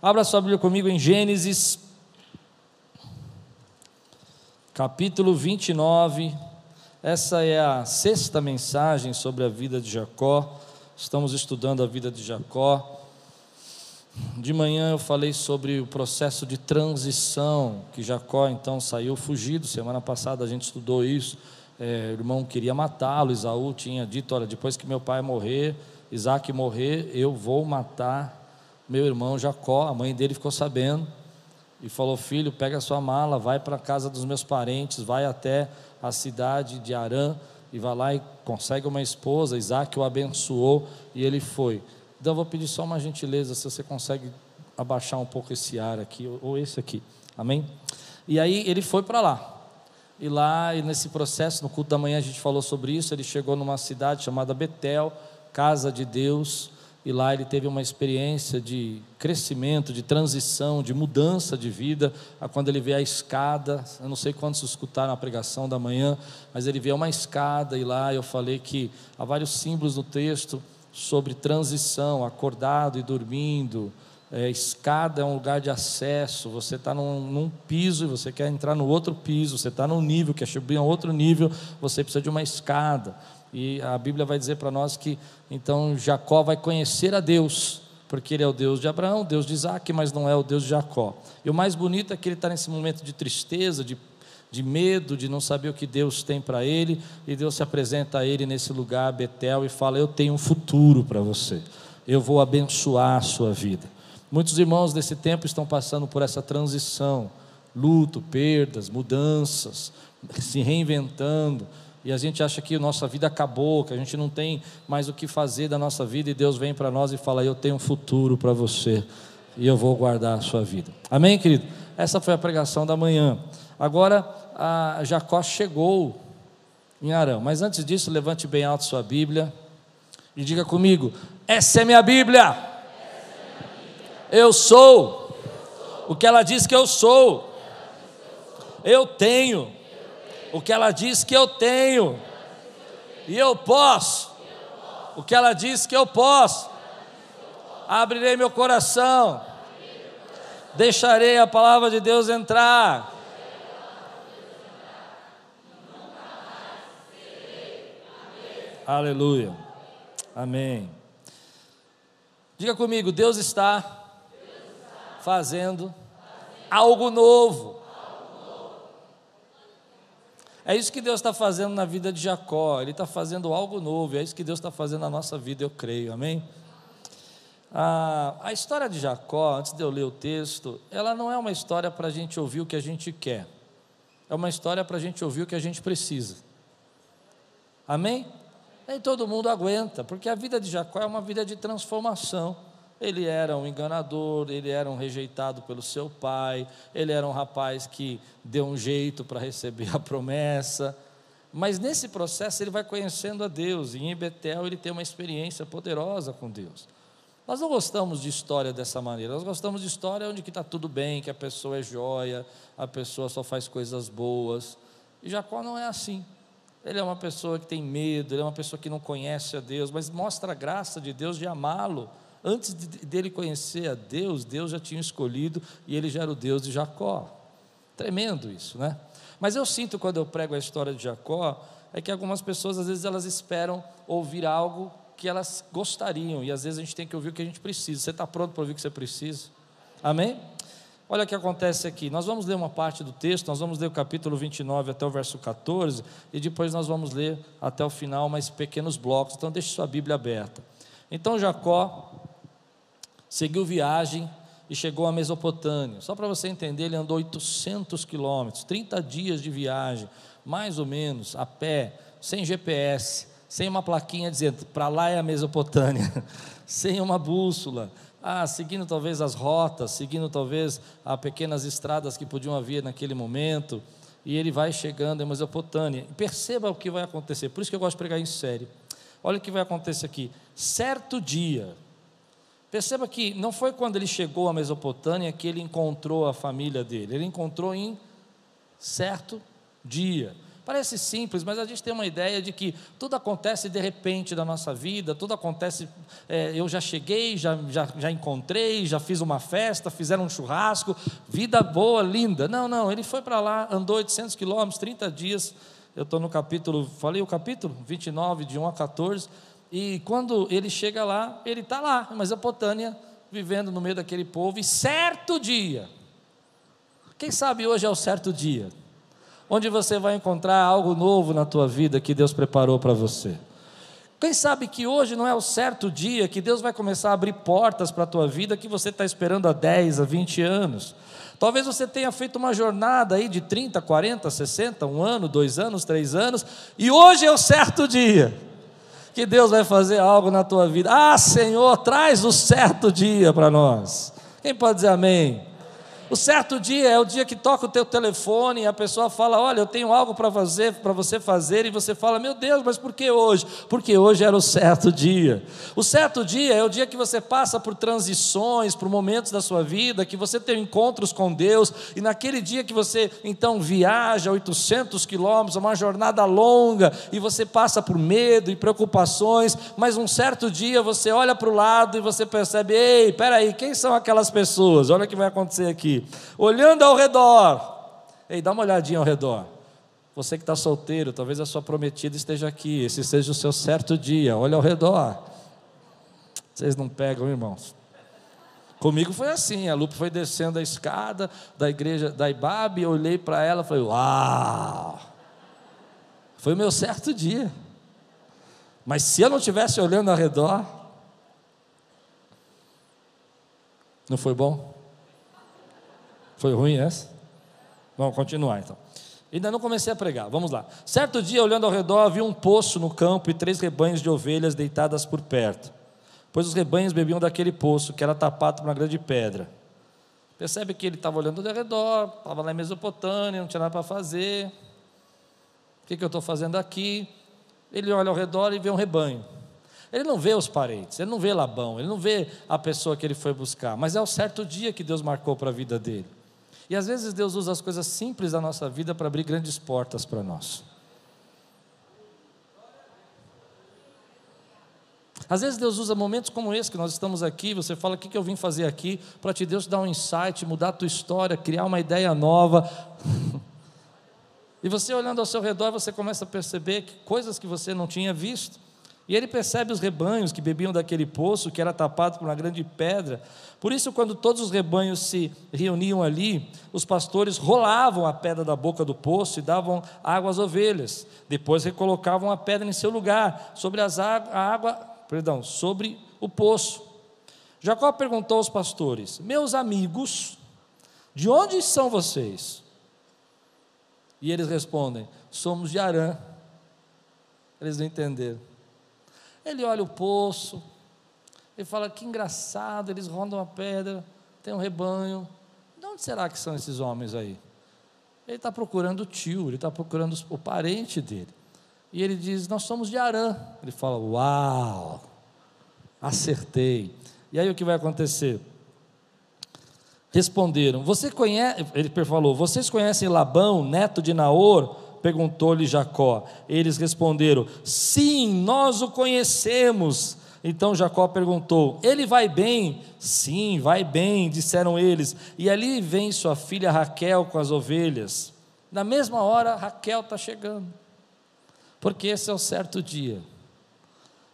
Abra sua Bíblia comigo em Gênesis, capítulo 29. Essa é a sexta mensagem sobre a vida de Jacó. Estamos estudando a vida de Jacó. De manhã eu falei sobre o processo de transição que Jacó então saiu fugido. Semana passada a gente estudou isso. É, o irmão queria matá-lo. Isaú tinha dito: Olha, depois que meu pai morrer, Isaac morrer, eu vou matar meu irmão Jacó. A mãe dele ficou sabendo e falou: Filho, pega sua mala, vai para a casa dos meus parentes, vai até a cidade de Arã e vai lá e consegue uma esposa. Isaac o abençoou e ele foi. Então eu vou pedir só uma gentileza, se você consegue abaixar um pouco esse ar aqui, ou esse aqui, amém? E aí ele foi para lá. E lá, e nesse processo, no culto da manhã a gente falou sobre isso. Ele chegou numa cidade chamada Betel, casa de Deus, e lá ele teve uma experiência de crescimento, de transição, de mudança de vida. Quando ele vê a escada, eu não sei quantos escutaram a pregação da manhã, mas ele vê uma escada, e lá eu falei que há vários símbolos no texto sobre transição, acordado e dormindo. É, escada é um lugar de acesso. Você está num, num, piso e você quer entrar no outro piso. Você está num nível, quer subir a outro nível. Você precisa de uma escada. E a Bíblia vai dizer para nós que então Jacó vai conhecer a Deus, porque ele é o Deus de Abraão, Deus de Isaac, mas não é o Deus de Jacó. E o mais bonito é que ele está nesse momento de tristeza, de de medo, de não saber o que Deus tem para ele, e Deus se apresenta a ele nesse lugar, Betel, e fala: Eu tenho um futuro para você, eu vou abençoar a sua vida. Muitos irmãos desse tempo estão passando por essa transição, luto, perdas, mudanças, se reinventando, e a gente acha que a nossa vida acabou, que a gente não tem mais o que fazer da nossa vida, e Deus vem para nós e fala: Eu tenho um futuro para você, e eu vou guardar a sua vida. Amém, querido? Essa foi a pregação da manhã. Agora, Jacó chegou em Arão. Mas antes disso, levante bem alto sua Bíblia e diga comigo: essa é minha Bíblia. Eu sou o que ela diz que eu sou. Eu tenho o que ela diz que eu tenho. E eu posso o que ela diz que eu posso. Abrirei meu coração. Deixarei a palavra de Deus entrar Aleluia. Amém. Diga comigo, Deus está fazendo algo novo. É isso que Deus está fazendo na vida de Jacó. Ele está fazendo algo novo. É isso que Deus está fazendo na nossa vida, eu creio. Amém? A, a história de Jacó, antes de eu ler o texto, ela não é uma história para a gente ouvir o que a gente quer. É uma história para a gente ouvir o que a gente precisa. Amém? Nem todo mundo aguenta, porque a vida de Jacó é uma vida de transformação. Ele era um enganador, ele era um rejeitado pelo seu pai, ele era um rapaz que deu um jeito para receber a promessa. Mas nesse processo ele vai conhecendo a Deus, e em Betel ele tem uma experiência poderosa com Deus. Nós não gostamos de história dessa maneira, nós gostamos de história onde está tudo bem, que a pessoa é joia, a pessoa só faz coisas boas. E Jacó não é assim. Ele é uma pessoa que tem medo, ele é uma pessoa que não conhece a Deus, mas mostra a graça de Deus de amá-lo. Antes de, dele conhecer a Deus, Deus já tinha escolhido e ele já era o Deus de Jacó. Tremendo isso, né? Mas eu sinto quando eu prego a história de Jacó, é que algumas pessoas às vezes elas esperam ouvir algo que elas gostariam, e às vezes a gente tem que ouvir o que a gente precisa. Você está pronto para ouvir o que você precisa? Amém? Olha o que acontece aqui. Nós vamos ler uma parte do texto, nós vamos ler o capítulo 29 até o verso 14, e depois nós vamos ler até o final mais pequenos blocos. Então, deixe sua Bíblia aberta. Então, Jacó seguiu viagem e chegou a Mesopotâmia. Só para você entender, ele andou 800 quilômetros, 30 dias de viagem, mais ou menos, a pé, sem GPS, sem uma plaquinha dizendo para lá é a Mesopotâmia, sem uma bússola ah, seguindo talvez as rotas, seguindo talvez as pequenas estradas que podiam haver naquele momento, e ele vai chegando em Mesopotâmia. Perceba o que vai acontecer, por isso que eu gosto de pregar em série. Olha o que vai acontecer aqui. Certo dia, perceba que não foi quando ele chegou a Mesopotâmia que ele encontrou a família dele, ele encontrou em certo dia. Parece simples, mas a gente tem uma ideia de que tudo acontece de repente na nossa vida, tudo acontece. É, eu já cheguei, já, já, já encontrei, já fiz uma festa, fizeram um churrasco, vida boa, linda. Não, não, ele foi para lá, andou 800 quilômetros, 30 dias. Eu estou no capítulo, falei o capítulo 29, de 1 a 14. E quando ele chega lá, ele está lá, mas a Potânia vivendo no meio daquele povo, e certo dia, quem sabe hoje é o certo dia, onde você vai encontrar algo novo na tua vida que Deus preparou para você. Quem sabe que hoje não é o certo dia que Deus vai começar a abrir portas para a tua vida que você está esperando há 10, há 20 anos. Talvez você tenha feito uma jornada aí de 30, 40, 60, um ano, dois anos, três anos, e hoje é o certo dia que Deus vai fazer algo na tua vida. Ah, Senhor, traz o certo dia para nós. Quem pode dizer amém? O certo dia é o dia que toca o teu telefone e a pessoa fala: Olha, eu tenho algo para fazer, para você fazer, e você fala: Meu Deus, mas por que hoje? Porque hoje era o certo dia. O certo dia é o dia que você passa por transições, por momentos da sua vida, que você tem encontros com Deus, e naquele dia que você então viaja 800 quilômetros, uma jornada longa, e você passa por medo e preocupações, mas um certo dia você olha para o lado e você percebe: Ei, peraí, quem são aquelas pessoas? Olha o que vai acontecer aqui olhando ao redor. Ei, dá uma olhadinha ao redor. Você que está solteiro, talvez a sua prometida esteja aqui, esse seja o seu certo dia, olha ao redor. Vocês não pegam, irmãos? Comigo foi assim, a Lupe foi descendo a escada da igreja da Ibabe, eu olhei para ela e falei, uau! Foi o meu certo dia. Mas se eu não estivesse olhando ao redor, não foi bom? Foi ruim essa? Vamos continuar então. Ainda não comecei a pregar, vamos lá. Certo dia, olhando ao redor, havia um poço no campo e três rebanhos de ovelhas deitadas por perto. Pois os rebanhos bebiam daquele poço, que era tapado por uma grande pedra. Percebe que ele estava olhando ao redor, estava lá em Mesopotâmia, não tinha nada para fazer. O que, que eu estou fazendo aqui? Ele olha ao redor e vê um rebanho. Ele não vê os parentes, ele não vê Labão, ele não vê a pessoa que ele foi buscar, mas é o certo dia que Deus marcou para a vida dele. E às vezes Deus usa as coisas simples da nossa vida para abrir grandes portas para nós. Às vezes Deus usa momentos como esse que nós estamos aqui, você fala o que eu vim fazer aqui, para te Deus dar um insight, mudar a tua história, criar uma ideia nova. e você olhando ao seu redor, você começa a perceber que coisas que você não tinha visto. E ele percebe os rebanhos que bebiam daquele poço que era tapado por uma grande pedra. Por isso, quando todos os rebanhos se reuniam ali, os pastores rolavam a pedra da boca do poço e davam água às ovelhas. Depois recolocavam a pedra em seu lugar, sobre as a água, perdão, sobre o poço. Jacó perguntou aos pastores: Meus amigos, de onde são vocês? E eles respondem: Somos de Arã. Eles não entenderam. Ele olha o poço, ele fala: que engraçado, eles rondam a pedra, tem um rebanho. De onde será que são esses homens aí? Ele está procurando o tio, ele está procurando o parente dele. E ele diz: Nós somos de Arã. Ele fala: Uau, acertei. E aí o que vai acontecer? Responderam: Você conhece, ele falou: Vocês conhecem Labão, neto de Naor? Perguntou-lhe Jacó. Eles responderam: Sim, nós o conhecemos. Então Jacó perguntou: Ele vai bem? Sim, vai bem, disseram eles. E ali vem sua filha Raquel com as ovelhas. Na mesma hora, Raquel está chegando, porque esse é o certo dia.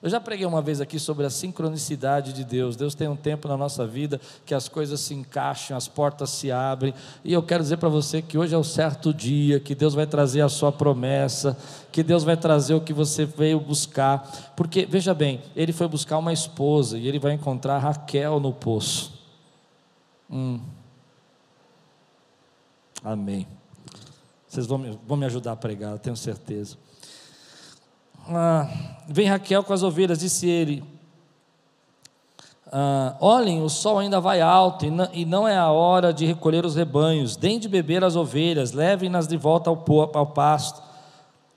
Eu já preguei uma vez aqui sobre a sincronicidade de Deus. Deus tem um tempo na nossa vida que as coisas se encaixam, as portas se abrem. E eu quero dizer para você que hoje é o certo dia, que Deus vai trazer a sua promessa, que Deus vai trazer o que você veio buscar. Porque, veja bem, ele foi buscar uma esposa e ele vai encontrar Raquel no poço. Hum. Amém. Vocês vão me, vão me ajudar a pregar, tenho certeza ah, vem Raquel com as ovelhas, disse ele: ah, Olhem, o sol ainda vai alto e não é a hora de recolher os rebanhos, deem de beber as ovelhas, levem-nas de volta ao, ao pasto.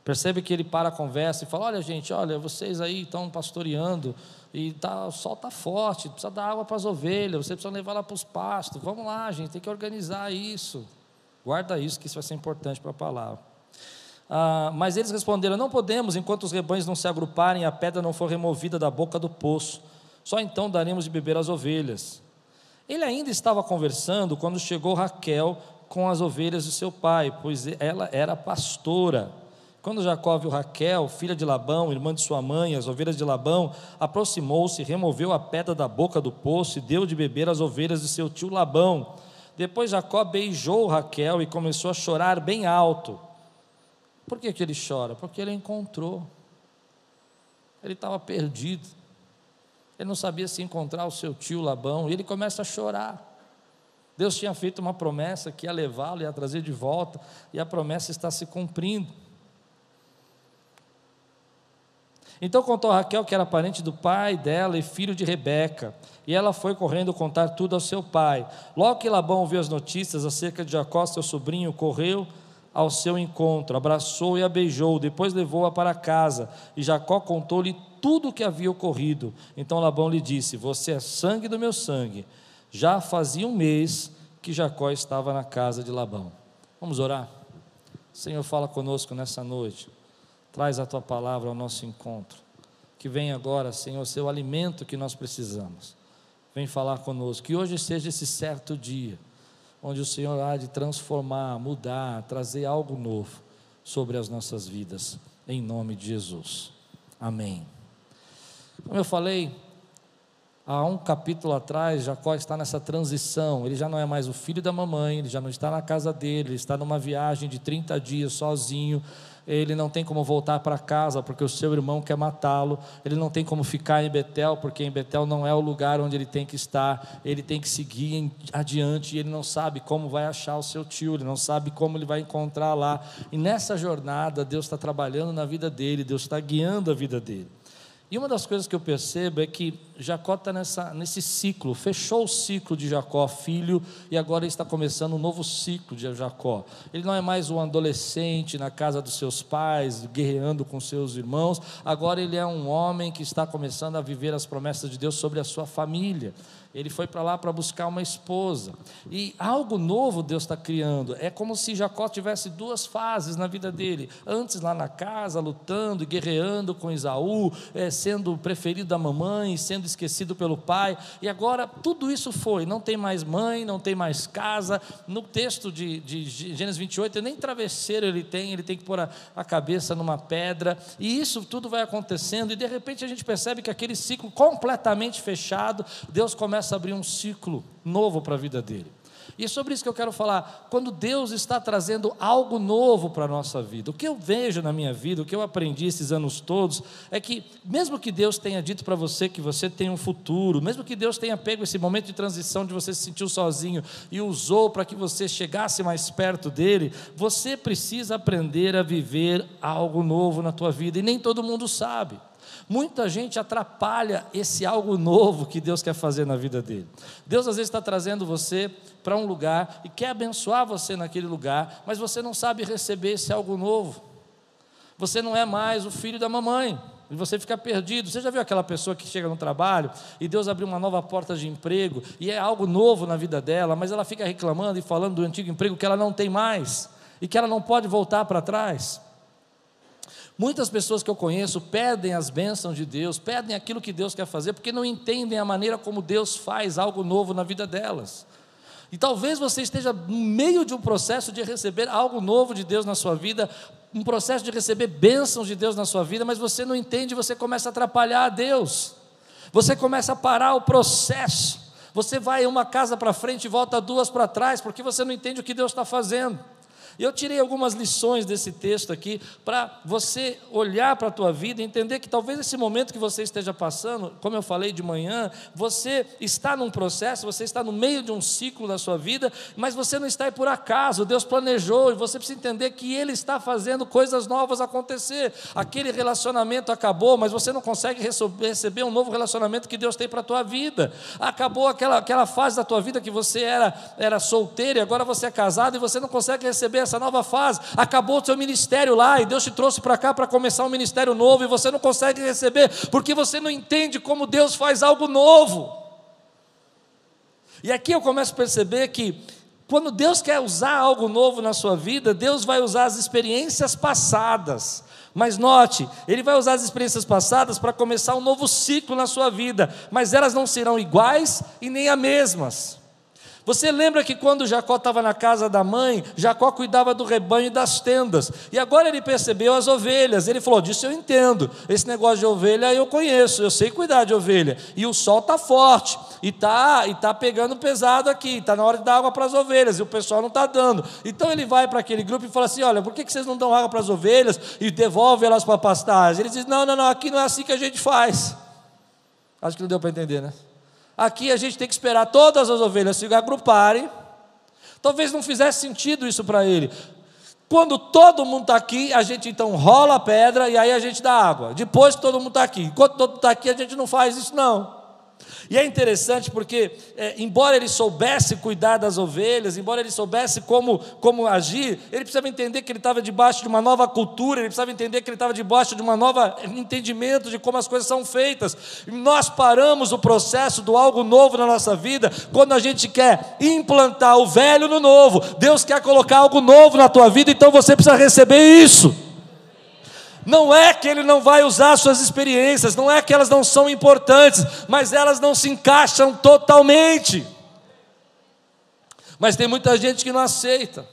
Percebe que ele para a conversa e fala: Olha, gente, olha, vocês aí estão pastoreando e tá, o sol está forte, precisa dar água para as ovelhas, você precisa levar lá para os pastos. Vamos lá, gente, tem que organizar isso. Guarda isso, que isso vai ser importante para a palavra. Ah, mas eles responderam: Não podemos, enquanto os rebanhos não se agruparem a pedra não for removida da boca do poço. Só então daremos de beber às ovelhas. Ele ainda estava conversando quando chegou Raquel com as ovelhas de seu pai, pois ela era pastora. Quando Jacó viu Raquel, filha de Labão, irmã de sua mãe, as ovelhas de Labão, aproximou-se, removeu a pedra da boca do poço e deu de beber às ovelhas de seu tio Labão. Depois Jacó beijou Raquel e começou a chorar bem alto. Por que, que ele chora? Porque ele encontrou. Ele estava perdido. Ele não sabia se encontrar o seu tio Labão. E ele começa a chorar. Deus tinha feito uma promessa que ia levá-lo, ia trazer de volta, e a promessa está se cumprindo. Então contou Raquel que era parente do pai dela e filho de Rebeca. E ela foi correndo contar tudo ao seu pai. Logo que Labão ouviu as notícias acerca de Jacó, seu sobrinho, correu ao seu encontro, abraçou e a beijou, depois levou-a para casa, e Jacó contou-lhe tudo o que havia ocorrido. Então Labão lhe disse: Você é sangue do meu sangue. Já fazia um mês que Jacó estava na casa de Labão. Vamos orar? Senhor, fala conosco nessa noite. Traz a tua palavra ao nosso encontro. Que venha agora, Senhor, ser o alimento que nós precisamos. Vem falar conosco. Que hoje seja esse certo dia onde o Senhor há de transformar, mudar, trazer algo novo sobre as nossas vidas, em nome de Jesus. Amém. Como eu falei, há um capítulo atrás, Jacó está nessa transição. Ele já não é mais o filho da mamãe, ele já não está na casa dele, ele está numa viagem de 30 dias sozinho ele não tem como voltar para casa porque o seu irmão quer matá-lo, ele não tem como ficar em Betel porque em Betel não é o lugar onde ele tem que estar, ele tem que seguir adiante e ele não sabe como vai achar o seu tio, ele não sabe como ele vai encontrar lá. E nessa jornada, Deus está trabalhando na vida dele, Deus está guiando a vida dele. E uma das coisas que eu percebo é que Jacó está nesse ciclo, fechou o ciclo de Jacó, filho, e agora está começando um novo ciclo de Jacó. Ele não é mais um adolescente na casa dos seus pais, guerreando com seus irmãos, agora ele é um homem que está começando a viver as promessas de Deus sobre a sua família ele foi para lá para buscar uma esposa. E algo novo Deus está criando. É como se Jacó tivesse duas fases na vida dele. Antes, lá na casa, lutando guerreando com Isaú, é, sendo preferido da mamãe, sendo esquecido pelo pai. E agora tudo isso foi. Não tem mais mãe, não tem mais casa. No texto de, de Gênesis 28, nem travesseiro ele tem, ele tem que pôr a, a cabeça numa pedra. E isso tudo vai acontecendo. E de repente a gente percebe que aquele ciclo completamente fechado, Deus começa começa a abrir um ciclo novo para a vida dele. E é sobre isso que eu quero falar. Quando Deus está trazendo algo novo para a nossa vida, o que eu vejo na minha vida, o que eu aprendi esses anos todos, é que, mesmo que Deus tenha dito para você que você tem um futuro, mesmo que Deus tenha pego esse momento de transição de você se sentir sozinho e usou para que você chegasse mais perto dele, você precisa aprender a viver algo novo na tua vida, e nem todo mundo sabe. Muita gente atrapalha esse algo novo que Deus quer fazer na vida dele. Deus às vezes está trazendo você para um lugar e quer abençoar você naquele lugar, mas você não sabe receber esse algo novo. Você não é mais o filho da mamãe. E você fica perdido. Você já viu aquela pessoa que chega no trabalho e Deus abriu uma nova porta de emprego e é algo novo na vida dela, mas ela fica reclamando e falando do antigo emprego que ela não tem mais e que ela não pode voltar para trás? Muitas pessoas que eu conheço pedem as bênçãos de Deus, pedem aquilo que Deus quer fazer, porque não entendem a maneira como Deus faz algo novo na vida delas. E talvez você esteja no meio de um processo de receber algo novo de Deus na sua vida, um processo de receber bênçãos de Deus na sua vida, mas você não entende, você começa a atrapalhar a Deus, você começa a parar o processo, você vai uma casa para frente e volta duas para trás, porque você não entende o que Deus está fazendo. E eu tirei algumas lições desse texto aqui para você olhar para a tua vida e entender que talvez esse momento que você esteja passando, como eu falei de manhã, você está num processo, você está no meio de um ciclo da sua vida, mas você não está aí por acaso, Deus planejou e você precisa entender que Ele está fazendo coisas novas acontecer. Aquele relacionamento acabou, mas você não consegue receber um novo relacionamento que Deus tem para a tua vida. Acabou aquela, aquela fase da tua vida que você era, era solteiro e agora você é casado e você não consegue receber essa nova fase. Acabou o seu ministério lá e Deus te trouxe para cá para começar um ministério novo e você não consegue receber porque você não entende como Deus faz algo novo. E aqui eu começo a perceber que Quando Deus quer usar algo novo na sua vida, Deus vai usar as experiências passadas. Mas note, Ele vai usar as experiências passadas para começar um novo ciclo na sua vida, mas elas não serão iguais e nem as mesmas. Você lembra que quando Jacó estava na casa da mãe, Jacó cuidava do rebanho e das tendas. E agora ele percebeu as ovelhas. Ele falou: Disso eu entendo. Esse negócio de ovelha eu conheço, eu sei cuidar de ovelha. E o sol está forte, e está e tá pegando pesado aqui, está na hora de dar água para as ovelhas, e o pessoal não está dando. Então ele vai para aquele grupo e fala assim: Olha, por que, que vocês não dão água para as ovelhas e devolvem elas para a pastagem? Ele diz: Não, não, não, aqui não é assim que a gente faz. Acho que não deu para entender, né? Aqui a gente tem que esperar todas as ovelhas se agruparem. Talvez não fizesse sentido isso para ele. Quando todo mundo está aqui, a gente então rola a pedra e aí a gente dá água. Depois que todo mundo está aqui. Enquanto todo mundo está aqui, a gente não faz isso, não. E é interessante porque, é, embora ele soubesse cuidar das ovelhas, embora ele soubesse como, como agir, ele precisava entender que ele estava debaixo de uma nova cultura, ele precisava entender que ele estava debaixo de uma nova entendimento de como as coisas são feitas. Nós paramos o processo do algo novo na nossa vida quando a gente quer implantar o velho no novo. Deus quer colocar algo novo na tua vida, então você precisa receber isso. Não é que ele não vai usar suas experiências, não é que elas não são importantes, mas elas não se encaixam totalmente. Mas tem muita gente que não aceita.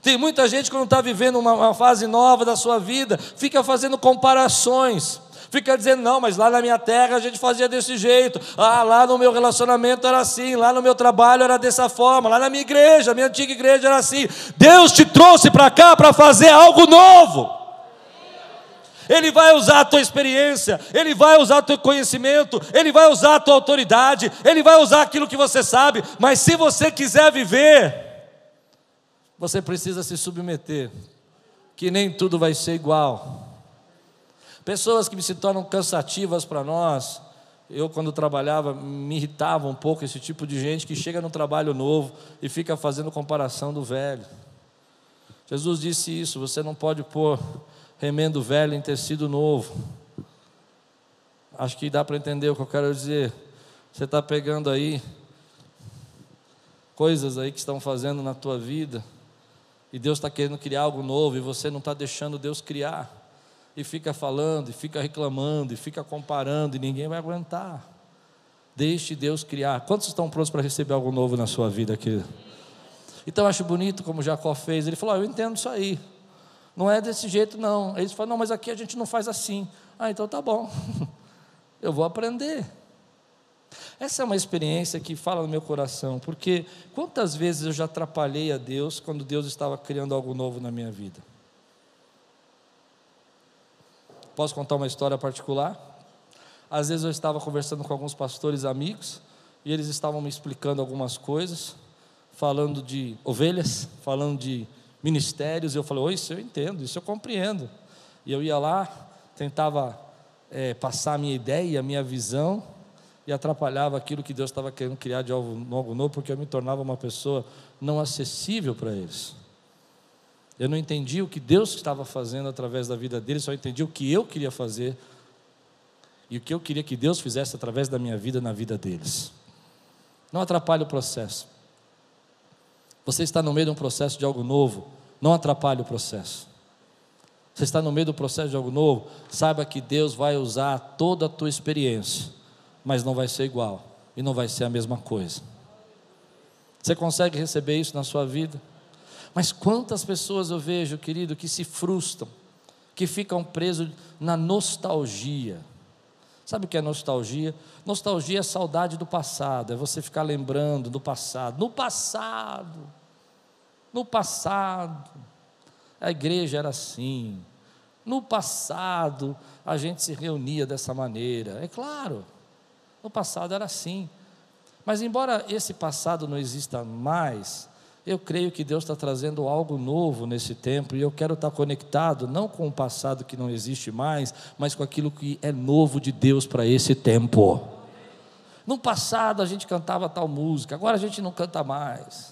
Tem muita gente que não está vivendo uma, uma fase nova da sua vida, fica fazendo comparações fica dizendo, não, mas lá na minha terra a gente fazia desse jeito, ah, lá no meu relacionamento era assim, lá no meu trabalho era dessa forma, lá na minha igreja, minha antiga igreja era assim. Deus te trouxe para cá para fazer algo novo. Ele vai usar a tua experiência, Ele vai usar o teu conhecimento, Ele vai usar a tua autoridade, Ele vai usar aquilo que você sabe, mas se você quiser viver, você precisa se submeter, que nem tudo vai ser igual. Pessoas que se tornam cansativas para nós, eu, quando trabalhava, me irritava um pouco esse tipo de gente que chega no trabalho novo e fica fazendo comparação do velho. Jesus disse isso: você não pode pôr remendo velho em tecido novo. Acho que dá para entender o que eu quero dizer. Você está pegando aí coisas aí que estão fazendo na tua vida e Deus está querendo criar algo novo e você não está deixando Deus criar e fica falando e fica reclamando e fica comparando e ninguém vai aguentar. Deixe Deus criar. Quantos estão prontos para receber algo novo na sua vida, querido? Então eu acho bonito como Jacó fez. Ele falou: oh, Eu entendo isso aí. Não é desse jeito, não. Eles falam, não, mas aqui a gente não faz assim. Ah, então tá bom. Eu vou aprender. Essa é uma experiência que fala no meu coração, porque quantas vezes eu já atrapalhei a Deus quando Deus estava criando algo novo na minha vida? Posso contar uma história particular? Às vezes eu estava conversando com alguns pastores amigos e eles estavam me explicando algumas coisas, falando de ovelhas, falando de ministérios, eu falei, oh, isso eu entendo, isso eu compreendo. E eu ia lá, tentava é, passar a minha ideia, a minha visão, e atrapalhava aquilo que Deus estava querendo criar de algo, novo, porque eu me tornava uma pessoa não acessível para eles. Eu não entendi o que Deus estava fazendo através da vida deles, só entendi o que eu queria fazer e o que eu queria que Deus fizesse através da minha vida na vida deles. Não atrapalhe o processo. Você está no meio de um processo de algo novo, não atrapalhe o processo. Você está no meio do processo de algo novo, saiba que Deus vai usar toda a tua experiência, mas não vai ser igual e não vai ser a mesma coisa. Você consegue receber isso na sua vida? Mas quantas pessoas eu vejo, querido, que se frustram, que ficam presos na nostalgia. Sabe o que é nostalgia? Nostalgia é saudade do passado, é você ficar lembrando do passado. No passado, no passado, a igreja era assim. No passado, a gente se reunia dessa maneira. É claro, no passado era assim. Mas, embora esse passado não exista mais, eu creio que Deus está trazendo algo novo nesse tempo e eu quero estar conectado não com o passado que não existe mais, mas com aquilo que é novo de Deus para esse tempo. No passado a gente cantava tal música, agora a gente não canta mais.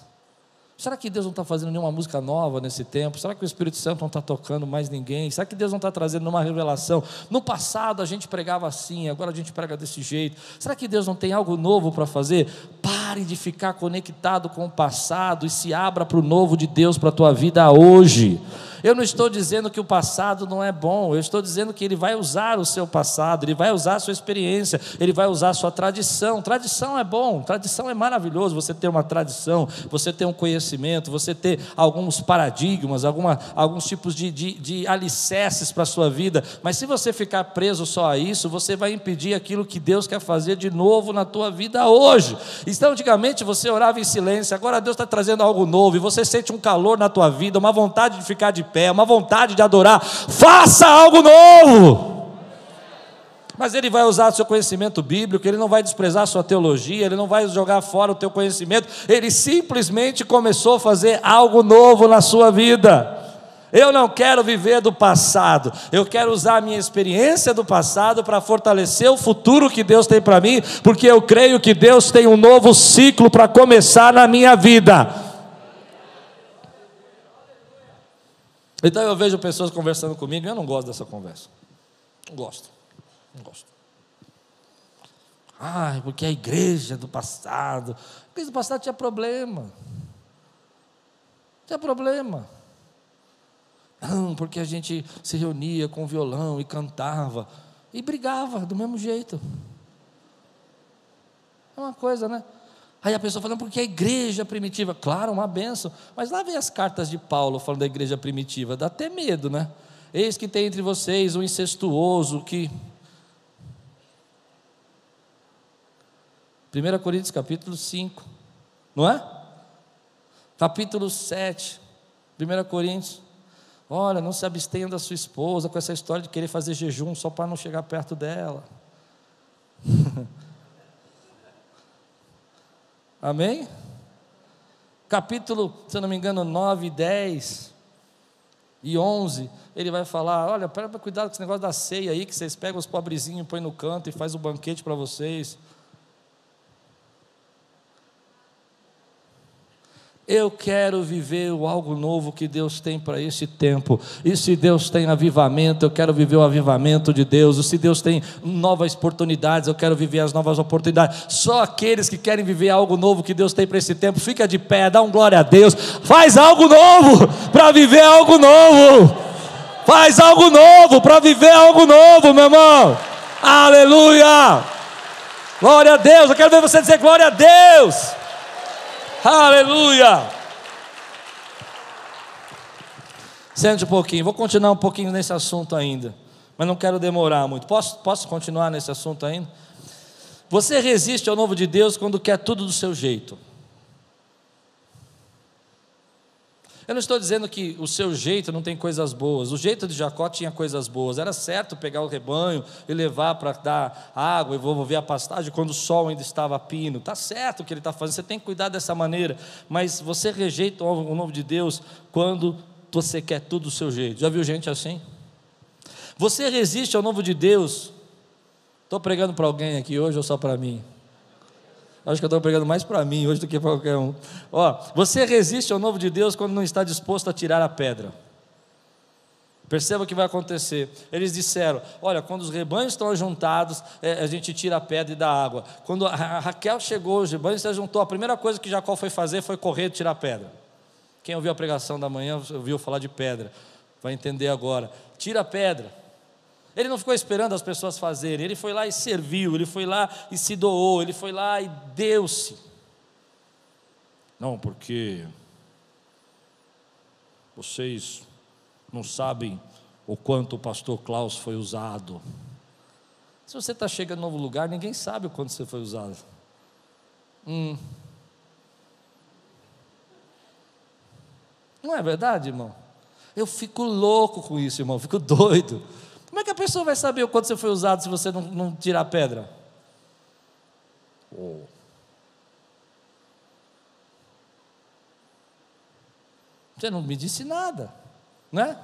Será que Deus não está fazendo nenhuma música nova nesse tempo? Será que o Espírito Santo não está tocando mais ninguém? Será que Deus não está trazendo nenhuma revelação? No passado a gente pregava assim, agora a gente prega desse jeito. Será que Deus não tem algo novo para fazer? Pare de ficar conectado com o passado e se abra para o novo de Deus para a tua vida hoje. Eu não estou dizendo que o passado não é bom, eu estou dizendo que ele vai usar o seu passado, ele vai usar a sua experiência, ele vai usar a sua tradição. Tradição é bom, tradição é maravilhoso, você ter uma tradição, você ter um conhecimento, você ter alguns paradigmas, alguma, alguns tipos de, de, de alicerces para a sua vida, mas se você ficar preso só a isso, você vai impedir aquilo que Deus quer fazer de novo na tua vida hoje. Então, antigamente você orava em silêncio, agora Deus está trazendo algo novo, e você sente um calor na tua vida, uma vontade de ficar de pé, uma vontade de adorar. Faça algo novo. Mas ele vai usar o seu conhecimento bíblico, ele não vai desprezar a sua teologia, ele não vai jogar fora o teu conhecimento, ele simplesmente começou a fazer algo novo na sua vida. Eu não quero viver do passado, eu quero usar a minha experiência do passado para fortalecer o futuro que Deus tem para mim, porque eu creio que Deus tem um novo ciclo para começar na minha vida. Então eu vejo pessoas conversando comigo eu não gosto dessa conversa. Não gosto. Não gosto. Ah, porque a igreja do passado. A igreja do passado tinha problema. Tinha problema. Não, porque a gente se reunia com violão e cantava. E brigava do mesmo jeito. É uma coisa, né? Aí a pessoa falando, porque a igreja primitiva, claro, uma benção, mas lá vem as cartas de Paulo falando da igreja primitiva, dá até medo, né? Eis que tem entre vocês um incestuoso que. 1 Coríntios capítulo 5, não é? Capítulo 7, 1 Coríntios. Olha, não se abstenha da sua esposa com essa história de querer fazer jejum só para não chegar perto dela. Amém? Capítulo, se eu não me engano, 9, 10 e 11, ele vai falar: olha, para cuidar com esse negócio da ceia aí, que vocês pegam os pobrezinhos, põem no canto e faz o banquete para vocês. Eu quero viver o algo novo que Deus tem para esse tempo. E se Deus tem avivamento, eu quero viver o avivamento de Deus. E se Deus tem novas oportunidades, eu quero viver as novas oportunidades. Só aqueles que querem viver algo novo que Deus tem para esse tempo, fica de pé, dá um glória a Deus. Faz algo novo para viver algo novo. Faz algo novo para viver algo novo, meu irmão. Aleluia! Glória a Deus. Eu quero ver você dizer glória a Deus. Aleluia! Sente um pouquinho, vou continuar um pouquinho nesse assunto ainda, mas não quero demorar muito. Posso, posso continuar nesse assunto ainda? Você resiste ao novo de Deus quando quer tudo do seu jeito. Eu não estou dizendo que o seu jeito não tem coisas boas. O jeito de Jacó tinha coisas boas. Era certo pegar o rebanho e levar para dar água e volver a pastagem quando o sol ainda estava pino. Está certo o que ele está fazendo. Você tem que cuidar dessa maneira. Mas você rejeita o novo de Deus quando você quer tudo do seu jeito. Já viu gente assim? Você resiste ao novo de Deus. Estou pregando para alguém aqui hoje ou só para mim? Acho que eu estou pregando mais para mim hoje do que para qualquer um. Ó, você resiste ao novo de Deus quando não está disposto a tirar a pedra. Perceba o que vai acontecer. Eles disseram: Olha, quando os rebanhos estão juntados, é, a gente tira a pedra e dá água. Quando a Raquel chegou, os rebanhos se juntou, a primeira coisa que Jacó foi fazer foi correr e tirar a pedra. Quem ouviu a pregação da manhã ouviu falar de pedra, vai entender agora. Tira a pedra. Ele não ficou esperando as pessoas fazerem, ele foi lá e serviu, ele foi lá e se doou, ele foi lá e deu-se. Não, porque vocês não sabem o quanto o pastor Klaus foi usado. Se você está chegando em novo lugar, ninguém sabe o quanto você foi usado. Hum. Não é verdade, irmão? Eu fico louco com isso, irmão, fico doido. Como é que a pessoa vai saber o quanto você foi usado se você não, não tirar a pedra? Oh. Você não me disse nada, né?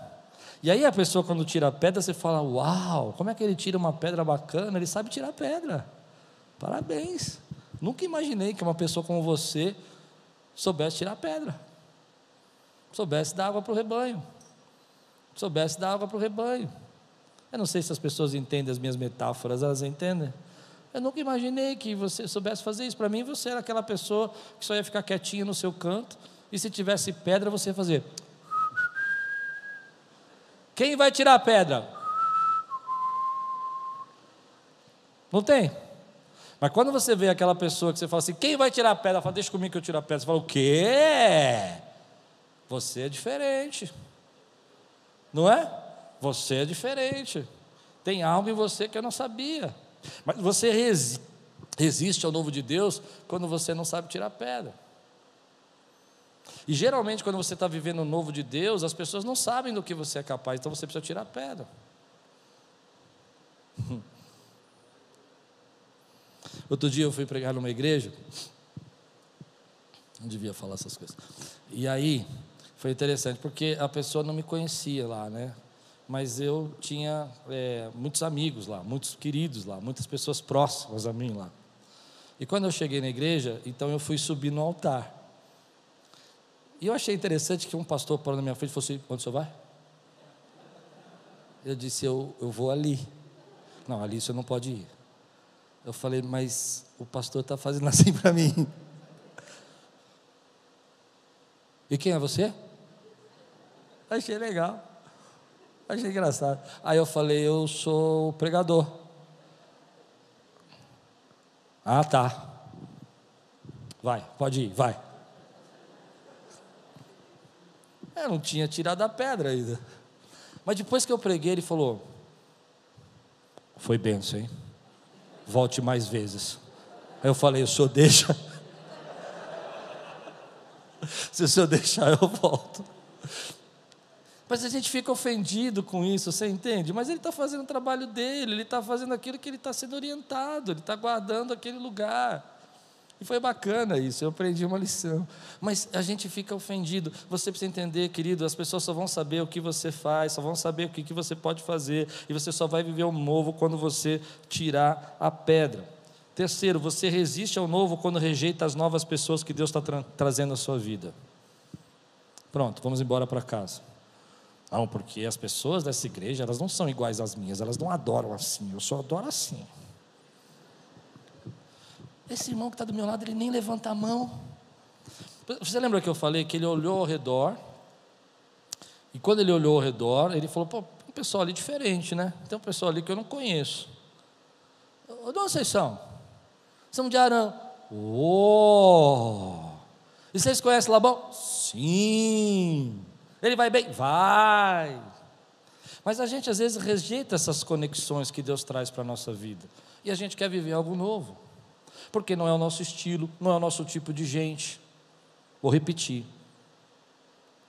E aí a pessoa quando tira a pedra, você fala: "Uau, como é que ele tira uma pedra bacana? Ele sabe tirar pedra. Parabéns. Nunca imaginei que uma pessoa como você soubesse tirar pedra. Soubesse dar água para o rebanho. Soubesse dar água para o rebanho. Eu não sei se as pessoas entendem as minhas metáforas, elas entendem? Eu nunca imaginei que você soubesse fazer isso. Para mim, você era aquela pessoa que só ia ficar quietinha no seu canto, e se tivesse pedra, você ia fazer. Quem vai tirar a pedra? Não tem. Mas quando você vê aquela pessoa que você fala assim, quem vai tirar a pedra? Ela fala, deixa comigo que eu tiro a pedra. Você fala, o quê? Você é diferente. Não é? Você é diferente. Tem algo em você que eu não sabia. Mas você resi resiste ao novo de Deus quando você não sabe tirar pedra. E geralmente, quando você está vivendo o novo de Deus, as pessoas não sabem do que você é capaz, então você precisa tirar pedra. Outro dia eu fui pregar numa igreja, não devia falar essas coisas. E aí, foi interessante, porque a pessoa não me conhecia lá, né? Mas eu tinha é, muitos amigos lá, muitos queridos lá, muitas pessoas próximas a mim lá. E quando eu cheguei na igreja, então eu fui subir no altar. E eu achei interessante que um pastor parou na minha frente e falou assim: Onde o senhor vai? Eu disse: Eu, eu vou ali. Não, ali você não pode ir. Eu falei, mas o pastor está fazendo assim para mim. E quem é você? Achei legal. Achei engraçado. Aí eu falei, eu sou pregador. Ah, tá. Vai, pode ir, vai. Eu não tinha tirado a pedra ainda. Mas depois que eu preguei, ele falou: Foi benção, hein? volte mais vezes. Aí eu falei, o senhor deixa? Se o senhor deixar, eu volto. Mas a gente fica ofendido com isso, você entende? Mas ele está fazendo o trabalho dele, ele está fazendo aquilo que ele está sendo orientado, ele está guardando aquele lugar. E foi bacana isso, eu aprendi uma lição. Mas a gente fica ofendido. Você precisa entender, querido, as pessoas só vão saber o que você faz, só vão saber o que, você pode fazer. E você só vai viver o novo quando você tirar a pedra. Terceiro, você resiste ao novo quando rejeita as novas pessoas que Deus está tra trazendo à sua vida. Pronto, vamos embora para casa. Não, porque as pessoas dessa igreja, elas não são iguais às minhas, elas não adoram assim, eu só adoro assim. Esse irmão que está do meu lado, ele nem levanta a mão. Você lembra que eu falei que ele olhou ao redor? E quando ele olhou ao redor, ele falou: pô, tem um pessoal ali diferente, né? Tem um pessoal ali que eu não conheço. De onde vocês são? São de Arã. Oh! E vocês conhecem Labão? Sim. Ele vai bem? Vai. Mas a gente às vezes rejeita essas conexões que Deus traz para a nossa vida. E a gente quer viver algo novo porque não é o nosso estilo, não é o nosso tipo de gente. Vou repetir.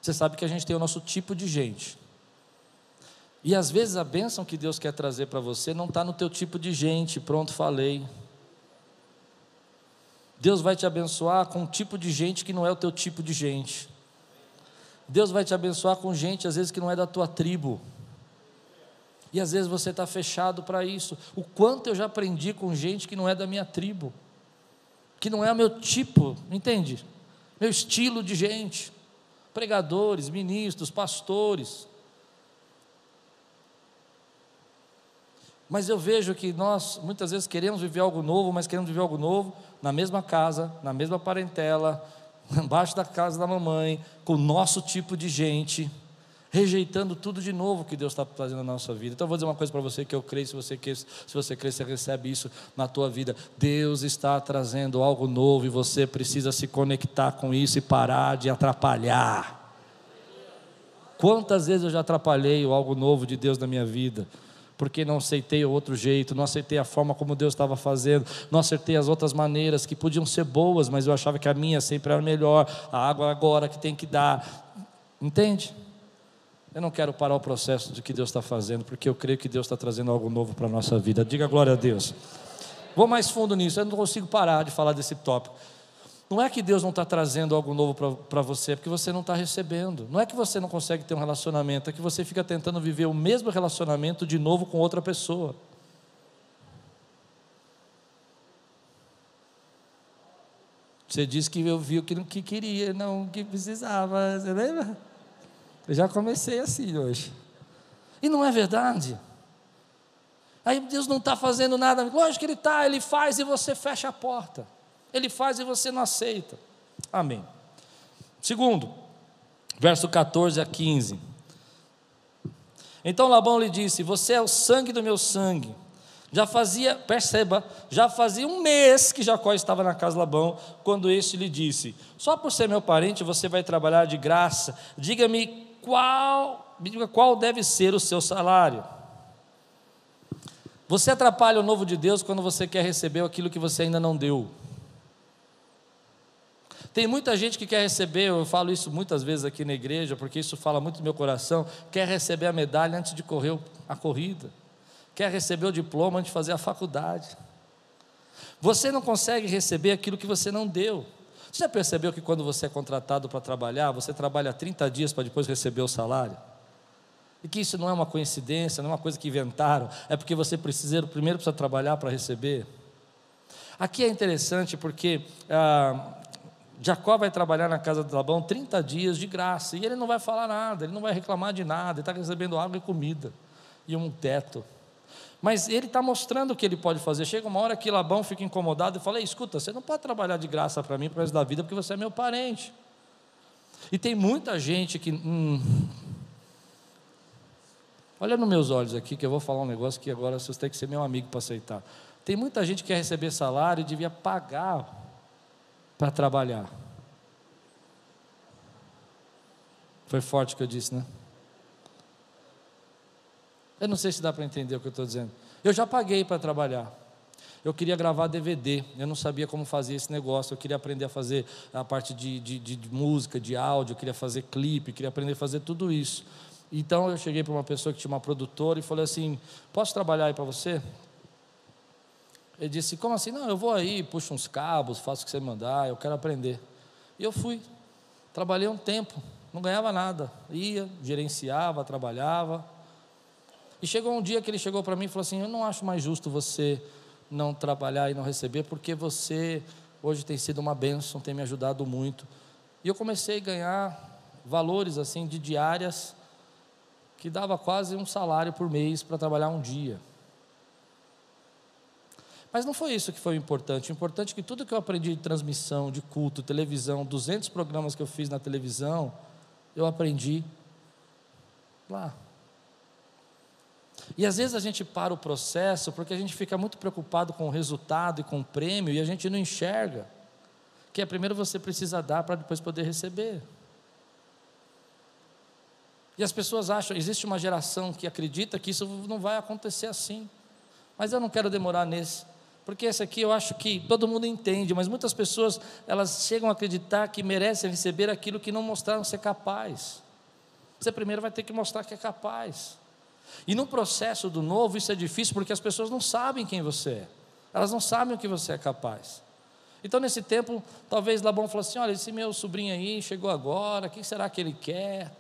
Você sabe que a gente tem o nosso tipo de gente. E às vezes a bênção que Deus quer trazer para você não está no teu tipo de gente, pronto, falei. Deus vai te abençoar com um tipo de gente que não é o teu tipo de gente. Deus vai te abençoar com gente, às vezes, que não é da tua tribo. E às vezes você está fechado para isso. O quanto eu já aprendi com gente que não é da minha tribo que não é o meu tipo, entende? Meu estilo de gente. Pregadores, ministros, pastores. Mas eu vejo que nós muitas vezes queremos viver algo novo, mas queremos viver algo novo na mesma casa, na mesma parentela, embaixo da casa da mamãe, com o nosso tipo de gente rejeitando tudo de novo que Deus está fazendo na nossa vida. Então eu vou dizer uma coisa para você que eu creio, se você quer, se você crê, você recebe isso na tua vida. Deus está trazendo algo novo e você precisa se conectar com isso e parar de atrapalhar. Quantas vezes eu já atrapalhei o algo novo de Deus na minha vida? Porque não aceitei o outro jeito, não aceitei a forma como Deus estava fazendo, não acertei as outras maneiras que podiam ser boas, mas eu achava que a minha sempre era melhor, a água agora que tem que dar. Entende? Eu não quero parar o processo de que Deus está fazendo, porque eu creio que Deus está trazendo algo novo para a nossa vida. Diga glória a Deus. Vou mais fundo nisso, eu não consigo parar de falar desse tópico. Não é que Deus não está trazendo algo novo para você, é porque você não está recebendo. Não é que você não consegue ter um relacionamento, é que você fica tentando viver o mesmo relacionamento de novo com outra pessoa. Você disse que eu vi o que, que queria, não o que precisava. Você lembra? Eu já comecei assim hoje. E não é verdade. Aí Deus não está fazendo nada. Lógico que Ele está, Ele faz e você fecha a porta. Ele faz e você não aceita. Amém. Segundo, verso 14 a 15. Então Labão lhe disse: Você é o sangue do meu sangue. Já fazia, perceba, já fazia um mês que Jacó estava na casa de Labão, quando este lhe disse: Só por ser meu parente você vai trabalhar de graça. Diga-me qual, diga qual deve ser o seu salário. Você atrapalha o novo de Deus quando você quer receber aquilo que você ainda não deu. Tem muita gente que quer receber, eu falo isso muitas vezes aqui na igreja, porque isso fala muito no meu coração, quer receber a medalha antes de correr a corrida, quer receber o diploma antes de fazer a faculdade. Você não consegue receber aquilo que você não deu. Você já percebeu que quando você é contratado para trabalhar, você trabalha 30 dias para depois receber o salário? E que isso não é uma coincidência, não é uma coisa que inventaram, é porque você precisa, primeiro precisa trabalhar para receber. Aqui é interessante porque ah, Jacó vai trabalhar na casa de Labão 30 dias de graça, e ele não vai falar nada, ele não vai reclamar de nada, ele está recebendo água e comida, e um teto. Mas ele está mostrando o que ele pode fazer. Chega uma hora que Labão fica incomodado e fala: escuta, você não pode trabalhar de graça para mim para resto da vida, porque você é meu parente. E tem muita gente que. Hum, olha nos meus olhos aqui, que eu vou falar um negócio que agora você tem que ser meu amigo para aceitar. Tem muita gente que quer receber salário e devia pagar para trabalhar. Foi forte o que eu disse, né? Eu não sei se dá para entender o que eu estou dizendo. Eu já paguei para trabalhar. Eu queria gravar DVD, eu não sabia como fazer esse negócio, eu queria aprender a fazer a parte de, de, de, música, de áudio, eu queria fazer clipe, queria aprender a fazer tudo isso. Então eu cheguei para uma pessoa que tinha uma produtora e falei assim: posso trabalhar aí para você? Ele disse: Como assim? Não, eu vou aí, puxo uns cabos, faço o que você mandar, eu quero aprender. E eu fui. Trabalhei um tempo, não ganhava nada. Ia, gerenciava, trabalhava. E chegou um dia que ele chegou para mim e falou assim: Eu não acho mais justo você não trabalhar e não receber, porque você hoje tem sido uma bênção, tem me ajudado muito. E eu comecei a ganhar valores assim de diárias que dava quase um salário por mês para trabalhar um dia. Mas não foi isso que foi o importante. O importante é que tudo que eu aprendi de transmissão, de culto, televisão, 200 programas que eu fiz na televisão, eu aprendi lá. E às vezes a gente para o processo porque a gente fica muito preocupado com o resultado e com o prêmio e a gente não enxerga que é primeiro você precisa dar para depois poder receber. E as pessoas acham, existe uma geração que acredita que isso não vai acontecer assim. Mas eu não quero demorar nesse. Porque esse aqui eu acho que todo mundo entende, mas muitas pessoas elas chegam a acreditar que merecem receber aquilo que não mostraram ser capaz. Você primeiro vai ter que mostrar que é capaz. E no processo do novo isso é difícil porque as pessoas não sabem quem você é. Elas não sabem o que você é capaz. Então nesse tempo, talvez Labão falou assim: olha, esse meu sobrinho aí chegou agora, o que será que ele quer?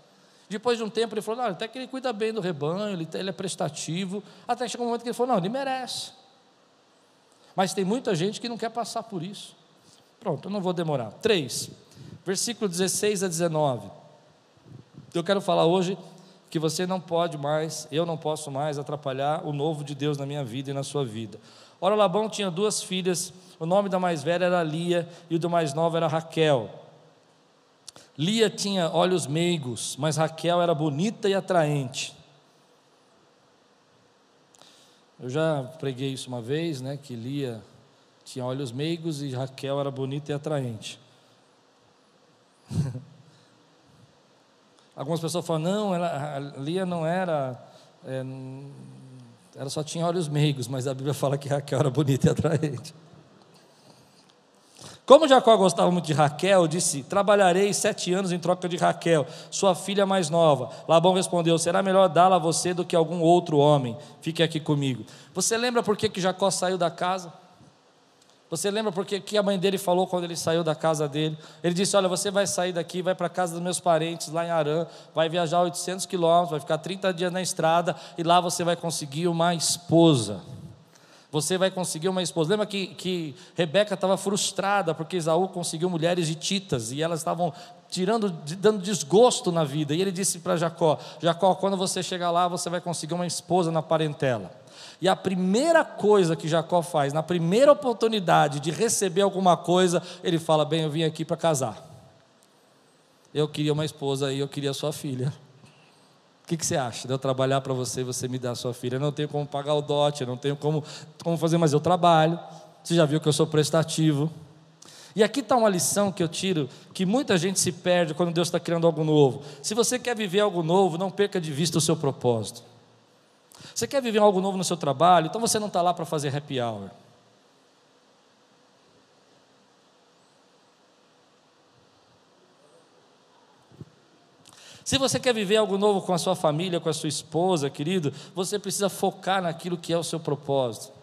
Depois de um tempo ele falou: não, até que ele cuida bem do rebanho, ele, é prestativo. Até chegou um momento que ele falou: não, ele merece. Mas tem muita gente que não quer passar por isso. Pronto, eu não vou demorar. 3, versículo 16 a 19. Eu quero falar hoje que você não pode mais, eu não posso mais atrapalhar o novo de Deus na minha vida e na sua vida. Ora, Labão tinha duas filhas, o nome da mais velha era Lia e o do mais novo era Raquel. Lia tinha olhos meigos, mas Raquel era bonita e atraente. Eu já preguei isso uma vez, né, que Lia tinha olhos meigos e Raquel era bonita e atraente. Algumas pessoas falam, não, ela, Lia não era, é, ela só tinha olhos meigos, mas a Bíblia fala que Raquel era bonita e atraente. Como Jacó gostava muito de Raquel, disse: Trabalharei sete anos em troca de Raquel, sua filha mais nova. Labão respondeu: Será melhor dá-la a você do que a algum outro homem. Fique aqui comigo. Você lembra por que, que Jacó saiu da casa? Você lembra por que, que a mãe dele falou quando ele saiu da casa dele? Ele disse: Olha, você vai sair daqui, vai para a casa dos meus parentes lá em Arã, vai viajar 800 quilômetros, vai ficar 30 dias na estrada e lá você vai conseguir uma esposa você vai conseguir uma esposa. Lembra que, que Rebeca estava frustrada porque Esaú conseguiu mulheres hititas e elas estavam tirando, dando desgosto na vida. E ele disse para Jacó: Jacó, quando você chegar lá, você vai conseguir uma esposa na parentela. E a primeira coisa que Jacó faz, na primeira oportunidade de receber alguma coisa, ele fala: Bem, eu vim aqui para casar. Eu queria uma esposa e eu queria sua filha. Que, que, você acha de eu trabalhar para você e você me dar sua filha? Eu não tenho como pagar o dote, eu não tenho como, como fazer, mas eu trabalho. Você já viu que eu sou prestativo. E aqui está uma lição que eu tiro, que muita gente se perde quando Deus está criando algo novo. Se você quer viver algo novo, não perca de vista o seu propósito. Você quer viver algo novo no seu trabalho, então você não está lá para fazer happy hour. Se você quer viver algo novo com a sua família, com a sua esposa, querido, você precisa focar naquilo que é o seu propósito.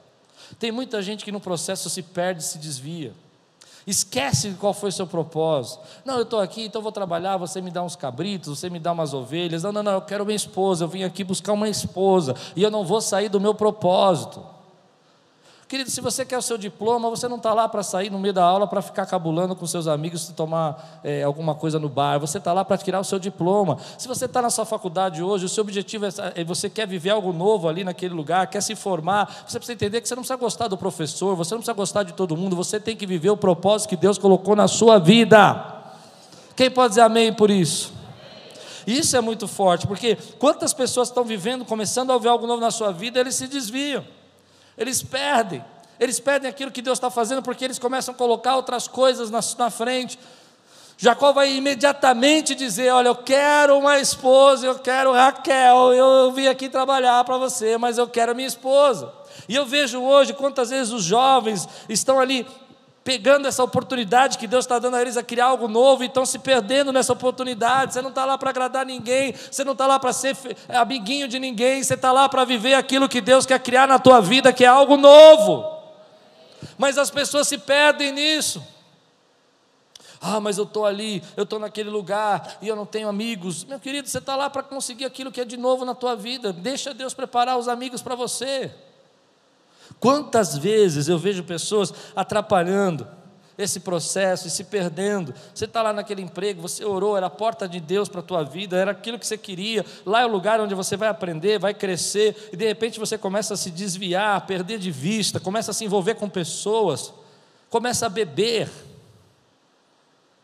Tem muita gente que no processo se perde, se desvia. Esquece qual foi o seu propósito. Não, eu estou aqui, então vou trabalhar. Você me dá uns cabritos, você me dá umas ovelhas. Não, não, não, eu quero uma esposa. Eu vim aqui buscar uma esposa e eu não vou sair do meu propósito. Querido, se você quer o seu diploma, você não está lá para sair no meio da aula para ficar cabulando com seus amigos e tomar é, alguma coisa no bar. Você está lá para tirar o seu diploma. Se você está na sua faculdade hoje, o seu objetivo é, é você quer viver algo novo ali naquele lugar, quer se formar. Você precisa entender que você não precisa gostar do professor, você não precisa gostar de todo mundo. Você tem que viver o propósito que Deus colocou na sua vida. Quem pode dizer amém por isso? Isso é muito forte, porque quantas pessoas estão vivendo, começando a ver algo novo na sua vida, eles se desviam. Eles perdem. Eles perdem aquilo que Deus está fazendo porque eles começam a colocar outras coisas na, na frente. Jacó vai imediatamente dizer: Olha, eu quero uma esposa, eu quero Raquel, eu, eu vim aqui trabalhar para você, mas eu quero minha esposa. E eu vejo hoje quantas vezes os jovens estão ali pegando essa oportunidade que Deus está dando a eles a criar algo novo e estão se perdendo nessa oportunidade. Você não está lá para agradar ninguém, você não está lá para ser amiguinho de ninguém, você está lá para viver aquilo que Deus quer criar na tua vida, que é algo novo. Mas as pessoas se perdem nisso. Ah, mas eu estou ali, eu estou naquele lugar e eu não tenho amigos. Meu querido, você está lá para conseguir aquilo que é de novo na tua vida. Deixa Deus preparar os amigos para você. Quantas vezes eu vejo pessoas atrapalhando esse processo e se perdendo. Você está lá naquele emprego, você orou, era a porta de Deus para a tua vida, era aquilo que você queria. Lá é o lugar onde você vai aprender, vai crescer, e de repente você começa a se desviar, a perder de vista, começa a se envolver com pessoas, começa a beber.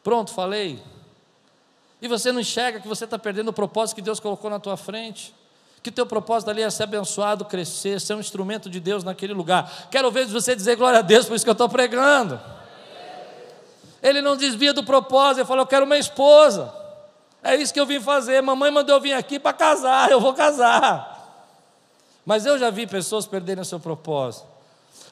Pronto, falei. E você não enxerga que você está perdendo o propósito que Deus colocou na tua frente que teu propósito ali é ser abençoado, crescer, ser um instrumento de Deus naquele lugar. Quero ver você dizer glória a Deus por isso que eu estou pregando. Ele não desvia do propósito, ele fala: Eu quero uma esposa. É isso que eu vim fazer. Mamãe mandou eu vir aqui para casar, eu vou casar. Mas eu já vi pessoas perderem o seu propósito.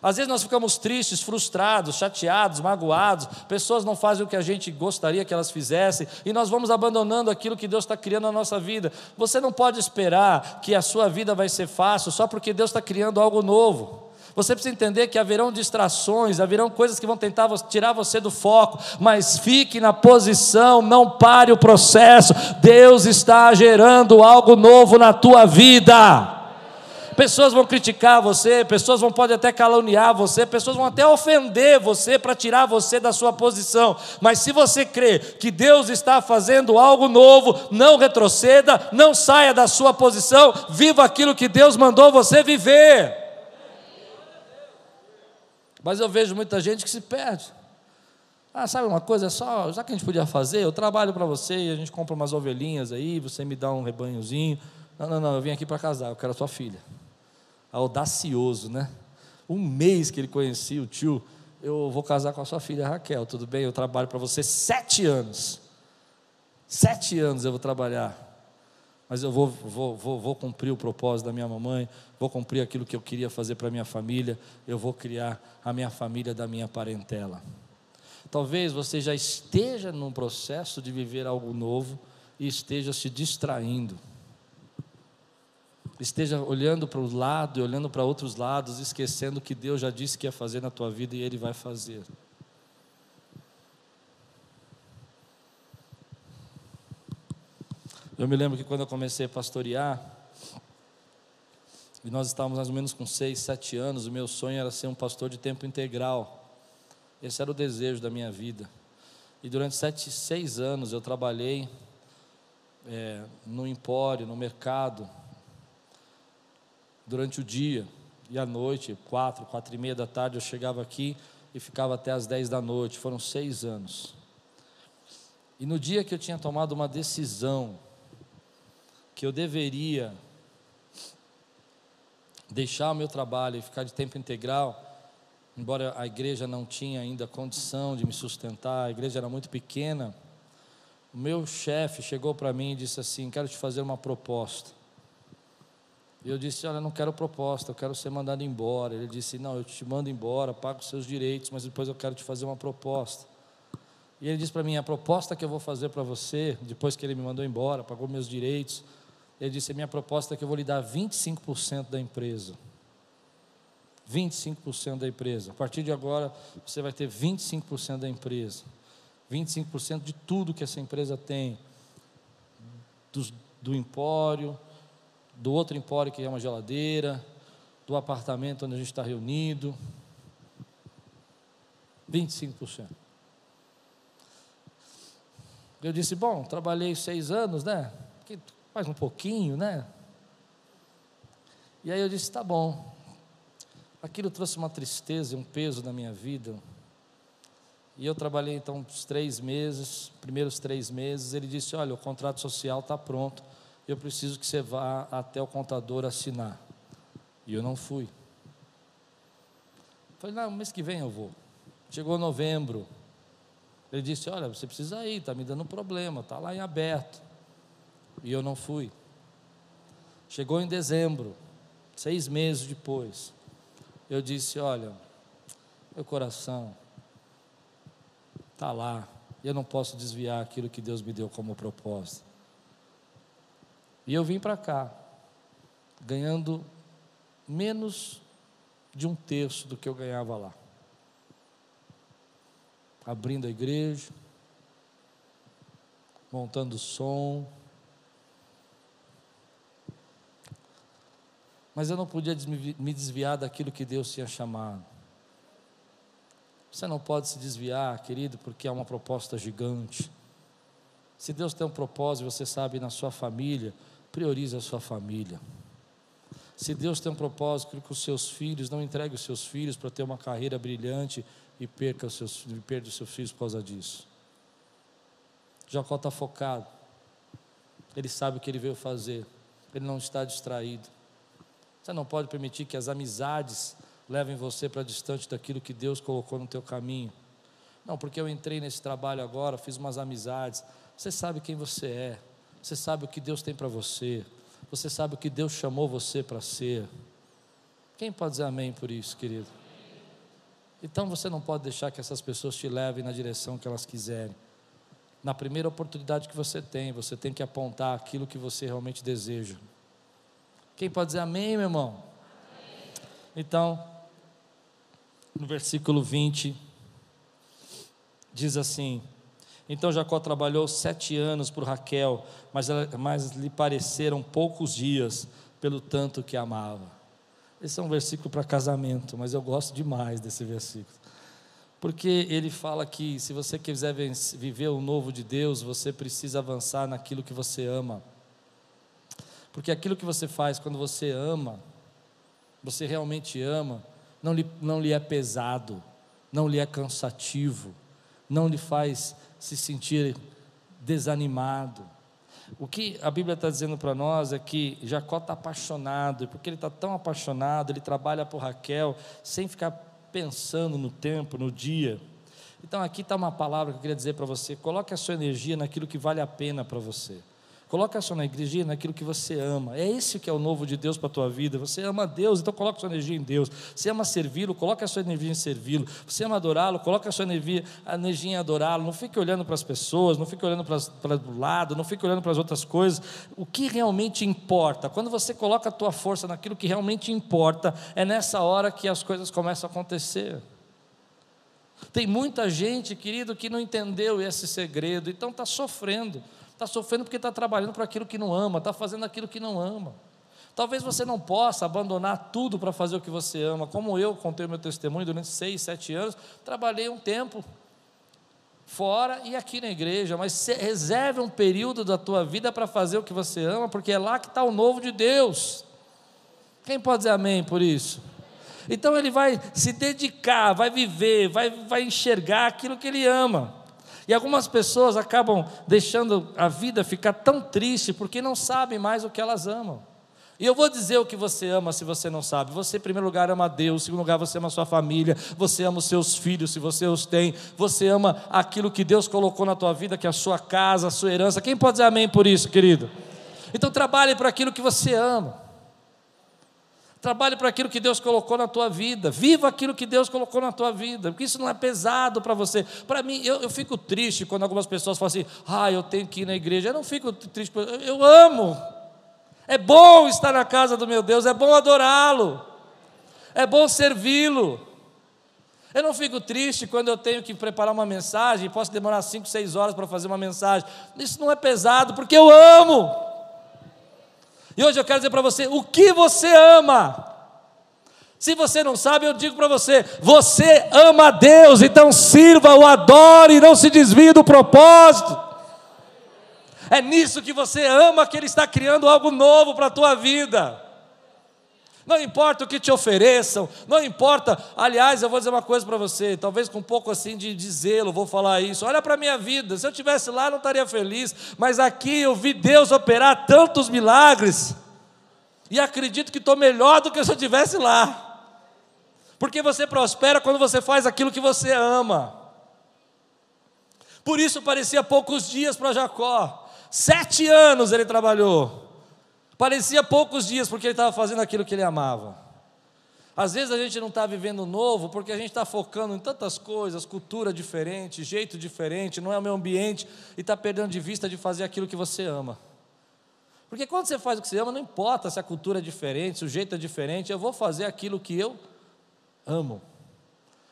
Às vezes nós ficamos tristes, frustrados, chateados, magoados, pessoas não fazem o que a gente gostaria que elas fizessem, e nós vamos abandonando aquilo que Deus está criando na nossa vida. Você não pode esperar que a sua vida vai ser fácil só porque Deus está criando algo novo. Você precisa entender que haverão distrações, haverão coisas que vão tentar tirar você do foco, mas fique na posição, não pare o processo. Deus está gerando algo novo na tua vida. Pessoas vão criticar você, pessoas vão pode até caluniar você, pessoas vão até ofender você para tirar você da sua posição. Mas se você crê que Deus está fazendo algo novo, não retroceda, não saia da sua posição, viva aquilo que Deus mandou você viver. Mas eu vejo muita gente que se perde. Ah, sabe uma coisa, é só, já que a gente podia fazer, eu trabalho para você e a gente compra umas ovelhinhas aí, você me dá um rebanhozinho. Não, não, não, eu vim aqui para casar, eu quero a sua filha audacioso, né? Um mês que ele conhecia o tio, eu vou casar com a sua filha Raquel, tudo bem? Eu trabalho para você sete anos. Sete anos eu vou trabalhar. Mas eu vou, vou, vou, vou cumprir o propósito da minha mamãe, vou cumprir aquilo que eu queria fazer para minha família, eu vou criar a minha família da minha parentela. Talvez você já esteja num processo de viver algo novo e esteja se distraindo esteja olhando para o lado e olhando para outros lados, esquecendo que Deus já disse que ia fazer na tua vida e Ele vai fazer. Eu me lembro que quando eu comecei a pastorear, e nós estávamos mais ou menos com seis, sete anos, o meu sonho era ser um pastor de tempo integral. Esse era o desejo da minha vida. E durante sete, seis anos eu trabalhei é, no empório, no mercado, durante o dia. E à noite, quatro, quatro e meia da tarde, eu chegava aqui e ficava até as dez da noite. Foram seis anos. E no dia que eu tinha tomado uma decisão, que eu deveria deixar o meu trabalho e ficar de tempo integral, embora a igreja não tinha ainda condição de me sustentar, a igreja era muito pequena, o meu chefe chegou para mim e disse assim: Quero te fazer uma proposta. E eu disse: Olha, não quero proposta, eu quero ser mandado embora. Ele disse: Não, eu te mando embora, pago os seus direitos, mas depois eu quero te fazer uma proposta. E ele disse para mim: A proposta que eu vou fazer para você, depois que ele me mandou embora, pagou meus direitos, ele disse: A minha proposta é que eu vou lhe dar 25% da empresa. 25% da empresa. A partir de agora, você vai ter 25% da empresa. 25% de tudo que essa empresa tem. Do, do empório, do outro empório que é uma geladeira, do apartamento onde a gente está reunido. 25%. Eu disse, bom, trabalhei seis anos, né? Mais um pouquinho, né? E aí eu disse, tá bom. Aquilo trouxe uma tristeza e um peso na minha vida. E eu trabalhei então uns três meses, primeiros três meses. Ele disse: Olha, o contrato social está pronto, eu preciso que você vá até o contador assinar. E eu não fui. Falei: Não, mês que vem eu vou. Chegou novembro. Ele disse: Olha, você precisa ir, está me dando problema, está lá em aberto. E eu não fui. Chegou em dezembro, seis meses depois. Eu disse: Olha, meu coração está lá. Eu não posso desviar aquilo que Deus me deu como proposta. E eu vim para cá, ganhando menos de um terço do que eu ganhava lá. Abrindo a igreja, montando som. Mas eu não podia me desviar daquilo que Deus tinha chamado. Você não pode se desviar, querido, porque é uma proposta gigante. Se Deus tem um propósito, você sabe, na sua família, priorize a sua família. Se Deus tem um propósito que os seus filhos, não entregue os seus filhos para ter uma carreira brilhante e perca os seus, perca os seus filhos por causa disso. Jacó está focado. Ele sabe o que ele veio fazer. Ele não está distraído. Você não pode permitir que as amizades levem você para distante daquilo que Deus colocou no teu caminho. Não, porque eu entrei nesse trabalho agora, fiz umas amizades. Você sabe quem você é. Você sabe o que Deus tem para você. Você sabe o que Deus chamou você para ser. Quem pode dizer amém por isso, querido? Então você não pode deixar que essas pessoas te levem na direção que elas quiserem. Na primeira oportunidade que você tem, você tem que apontar aquilo que você realmente deseja. Quem pode dizer amém, meu irmão? Então, no versículo 20, diz assim: Então Jacó trabalhou sete anos por Raquel, mas, mas lhe pareceram poucos dias, pelo tanto que amava. Esse é um versículo para casamento, mas eu gosto demais desse versículo. Porque ele fala que se você quiser viver o novo de Deus, você precisa avançar naquilo que você ama. Porque aquilo que você faz quando você ama, você realmente ama, não lhe, não lhe é pesado, não lhe é cansativo, não lhe faz se sentir desanimado. O que a Bíblia está dizendo para nós é que Jacó está apaixonado, porque ele está tão apaixonado, ele trabalha por Raquel, sem ficar pensando no tempo, no dia. Então aqui está uma palavra que eu queria dizer para você: coloque a sua energia naquilo que vale a pena para você. Coloca a sua energia naquilo que você ama. É esse que é o novo de Deus para a tua vida. Você ama Deus, então coloca a sua energia em Deus. Você ama servi-lo, coloca a sua energia em servi-lo. Você ama adorá-lo, coloca a sua energia, a energia em adorá-lo. Não fique olhando para as pessoas, não fique olhando para, o lado, não fique olhando para as outras coisas. O que realmente importa, quando você coloca a tua força naquilo que realmente importa, é nessa hora que as coisas começam a acontecer. Tem muita gente, querido, que não entendeu esse segredo, então está sofrendo. Está sofrendo porque está trabalhando para aquilo que não ama, está fazendo aquilo que não ama. Talvez você não possa abandonar tudo para fazer o que você ama, como eu contei o meu testemunho durante seis, sete anos, trabalhei um tempo fora e aqui na igreja, mas reserve um período da tua vida para fazer o que você ama, porque é lá que está o novo de Deus. Quem pode dizer amém por isso? Então ele vai se dedicar, vai viver, vai, vai enxergar aquilo que ele ama. E algumas pessoas acabam deixando a vida ficar tão triste porque não sabem mais o que elas amam. E eu vou dizer o que você ama se você não sabe. Você, em primeiro lugar, ama Deus, em segundo lugar, você ama sua família, você ama os seus filhos, se você os tem, você ama aquilo que Deus colocou na tua vida, que é a sua casa, a sua herança. Quem pode dizer amém por isso, querido? Então trabalhe para aquilo que você ama. Trabalhe para aquilo que Deus colocou na tua vida. Viva aquilo que Deus colocou na tua vida. Porque isso não é pesado para você. Para mim, eu, eu, fico triste quando algumas pessoas falam assim: ah, eu tenho que ir na igreja. Eu não fico triste, eu amo. É bom estar na casa do meu Deus, é bom adorá-lo, é bom servi-lo. Eu não fico triste quando eu tenho que preparar uma mensagem, posso demorar 5, 6 horas para fazer uma mensagem. Isso não é pesado, porque eu amo. E hoje eu quero dizer para você o que você ama. Se você não sabe, eu digo para você: você ama a Deus, então sirva, o adore, não se desvie do propósito. É nisso que você ama que Ele está criando algo novo para a tua vida. Não importa o que te ofereçam, não importa. Aliás, eu vou dizer uma coisa para você, talvez com um pouco assim de, zelo, vou falar isso. Olha para a minha vida, se eu tivesse lá, não estaria feliz, mas aqui eu vi Deus operar tantos milagres, e acredito que estou melhor do que se eu estivesse lá. Porque você prospera quando você faz aquilo que você ama. Por isso parecia poucos dias para Jacó. Sete anos ele trabalhou. Parecia poucos dias porque ele estava fazendo aquilo que ele amava. Às vezes a gente não está vivendo novo porque a gente está focando em tantas coisas, cultura diferente, jeito diferente, não é o meu ambiente e está perdendo de vista de fazer aquilo que você ama. Porque quando você faz o que você ama, não importa se a cultura é diferente, se o jeito é diferente, eu vou fazer aquilo que eu amo.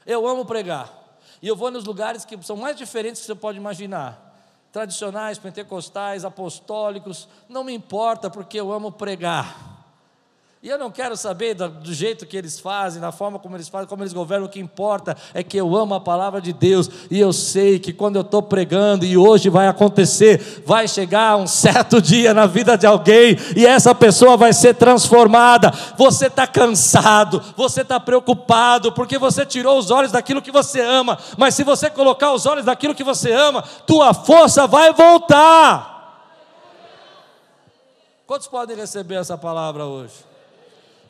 Eu amo pregar. E eu vou nos lugares que são mais diferentes que você pode imaginar tradicionais, pentecostais, apostólicos, não me importa, porque eu amo pregar. E eu não quero saber do, do, jeito que eles fazem, da forma como eles fazem, como eles governam, o que importa é que eu amo a palavra de Deus, e eu sei que quando eu estou pregando, e hoje vai acontecer, vai chegar um certo dia na vida de alguém, e essa pessoa vai ser transformada. Você está cansado, você está preocupado, porque você tirou os olhos daquilo que você ama, mas se você colocar os olhos daquilo que você ama, tua força vai voltar. Quantos podem receber essa palavra hoje?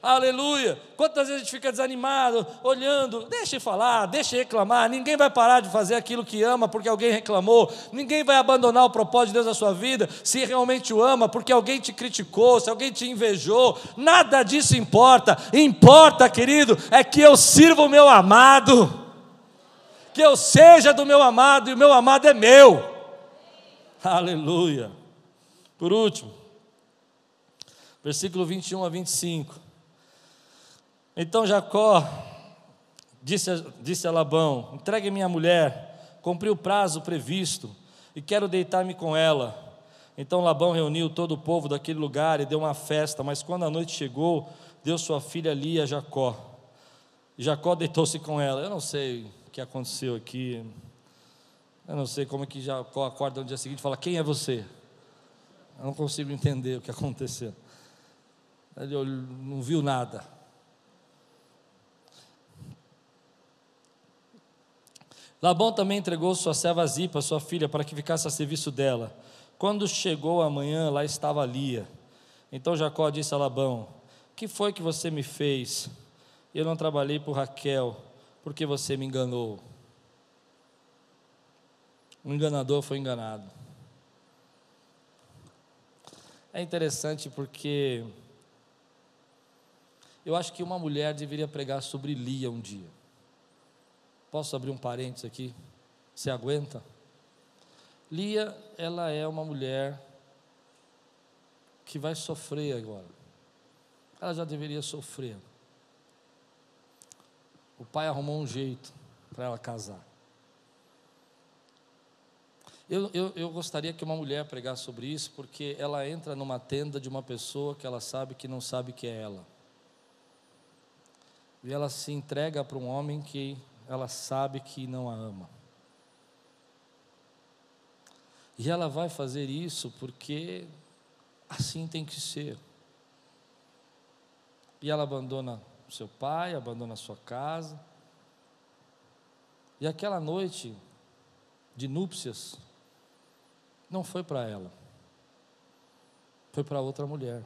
Aleluia. Quantas vezes a gente fica desanimado, olhando, deixa falar, deixa reclamar. Ninguém vai parar de fazer aquilo que ama porque alguém reclamou. Ninguém vai abandonar o propósito de Deus na sua vida se realmente o ama porque alguém te criticou, se alguém te invejou. Nada disso importa. Importa, querido, é que eu sirva o meu amado. Que eu seja do meu amado e o meu amado é meu. Aleluia. Por último, versículo 21 a 25. Então Jacó disse a, disse a Labão: entregue minha mulher, cumpri o prazo previsto e quero deitar-me com ela. Então Labão reuniu todo o povo daquele lugar e deu uma festa, mas quando a noite chegou, deu sua filha Lia a Jacó. Jacó deitou-se com ela. Eu não sei o que aconteceu aqui. Eu não sei como é que Jacó acorda no dia seguinte e fala: Quem é você? Eu não consigo entender o que aconteceu. Ele não viu nada. Labão também entregou sua serva Zipa, sua filha, para que ficasse a serviço dela. Quando chegou a manhã, lá estava Lia. Então Jacó disse a Labão: Que foi que você me fez? Eu não trabalhei por Raquel, porque você me enganou. O enganador foi enganado. É interessante porque eu acho que uma mulher deveria pregar sobre Lia um dia. Posso abrir um parênteses aqui? Você aguenta? Lia, ela é uma mulher que vai sofrer agora. Ela já deveria sofrer. O pai arrumou um jeito para ela casar. Eu, eu, eu, gostaria que uma mulher pregasse sobre isso, porque ela entra numa tenda de uma pessoa que ela sabe que não sabe que é ela. E ela se entrega para um homem que ela sabe que não a ama. E ela vai fazer isso porque assim tem que ser. E ela abandona seu pai, abandona sua casa. E aquela noite de núpcias não foi para ela, foi para outra mulher.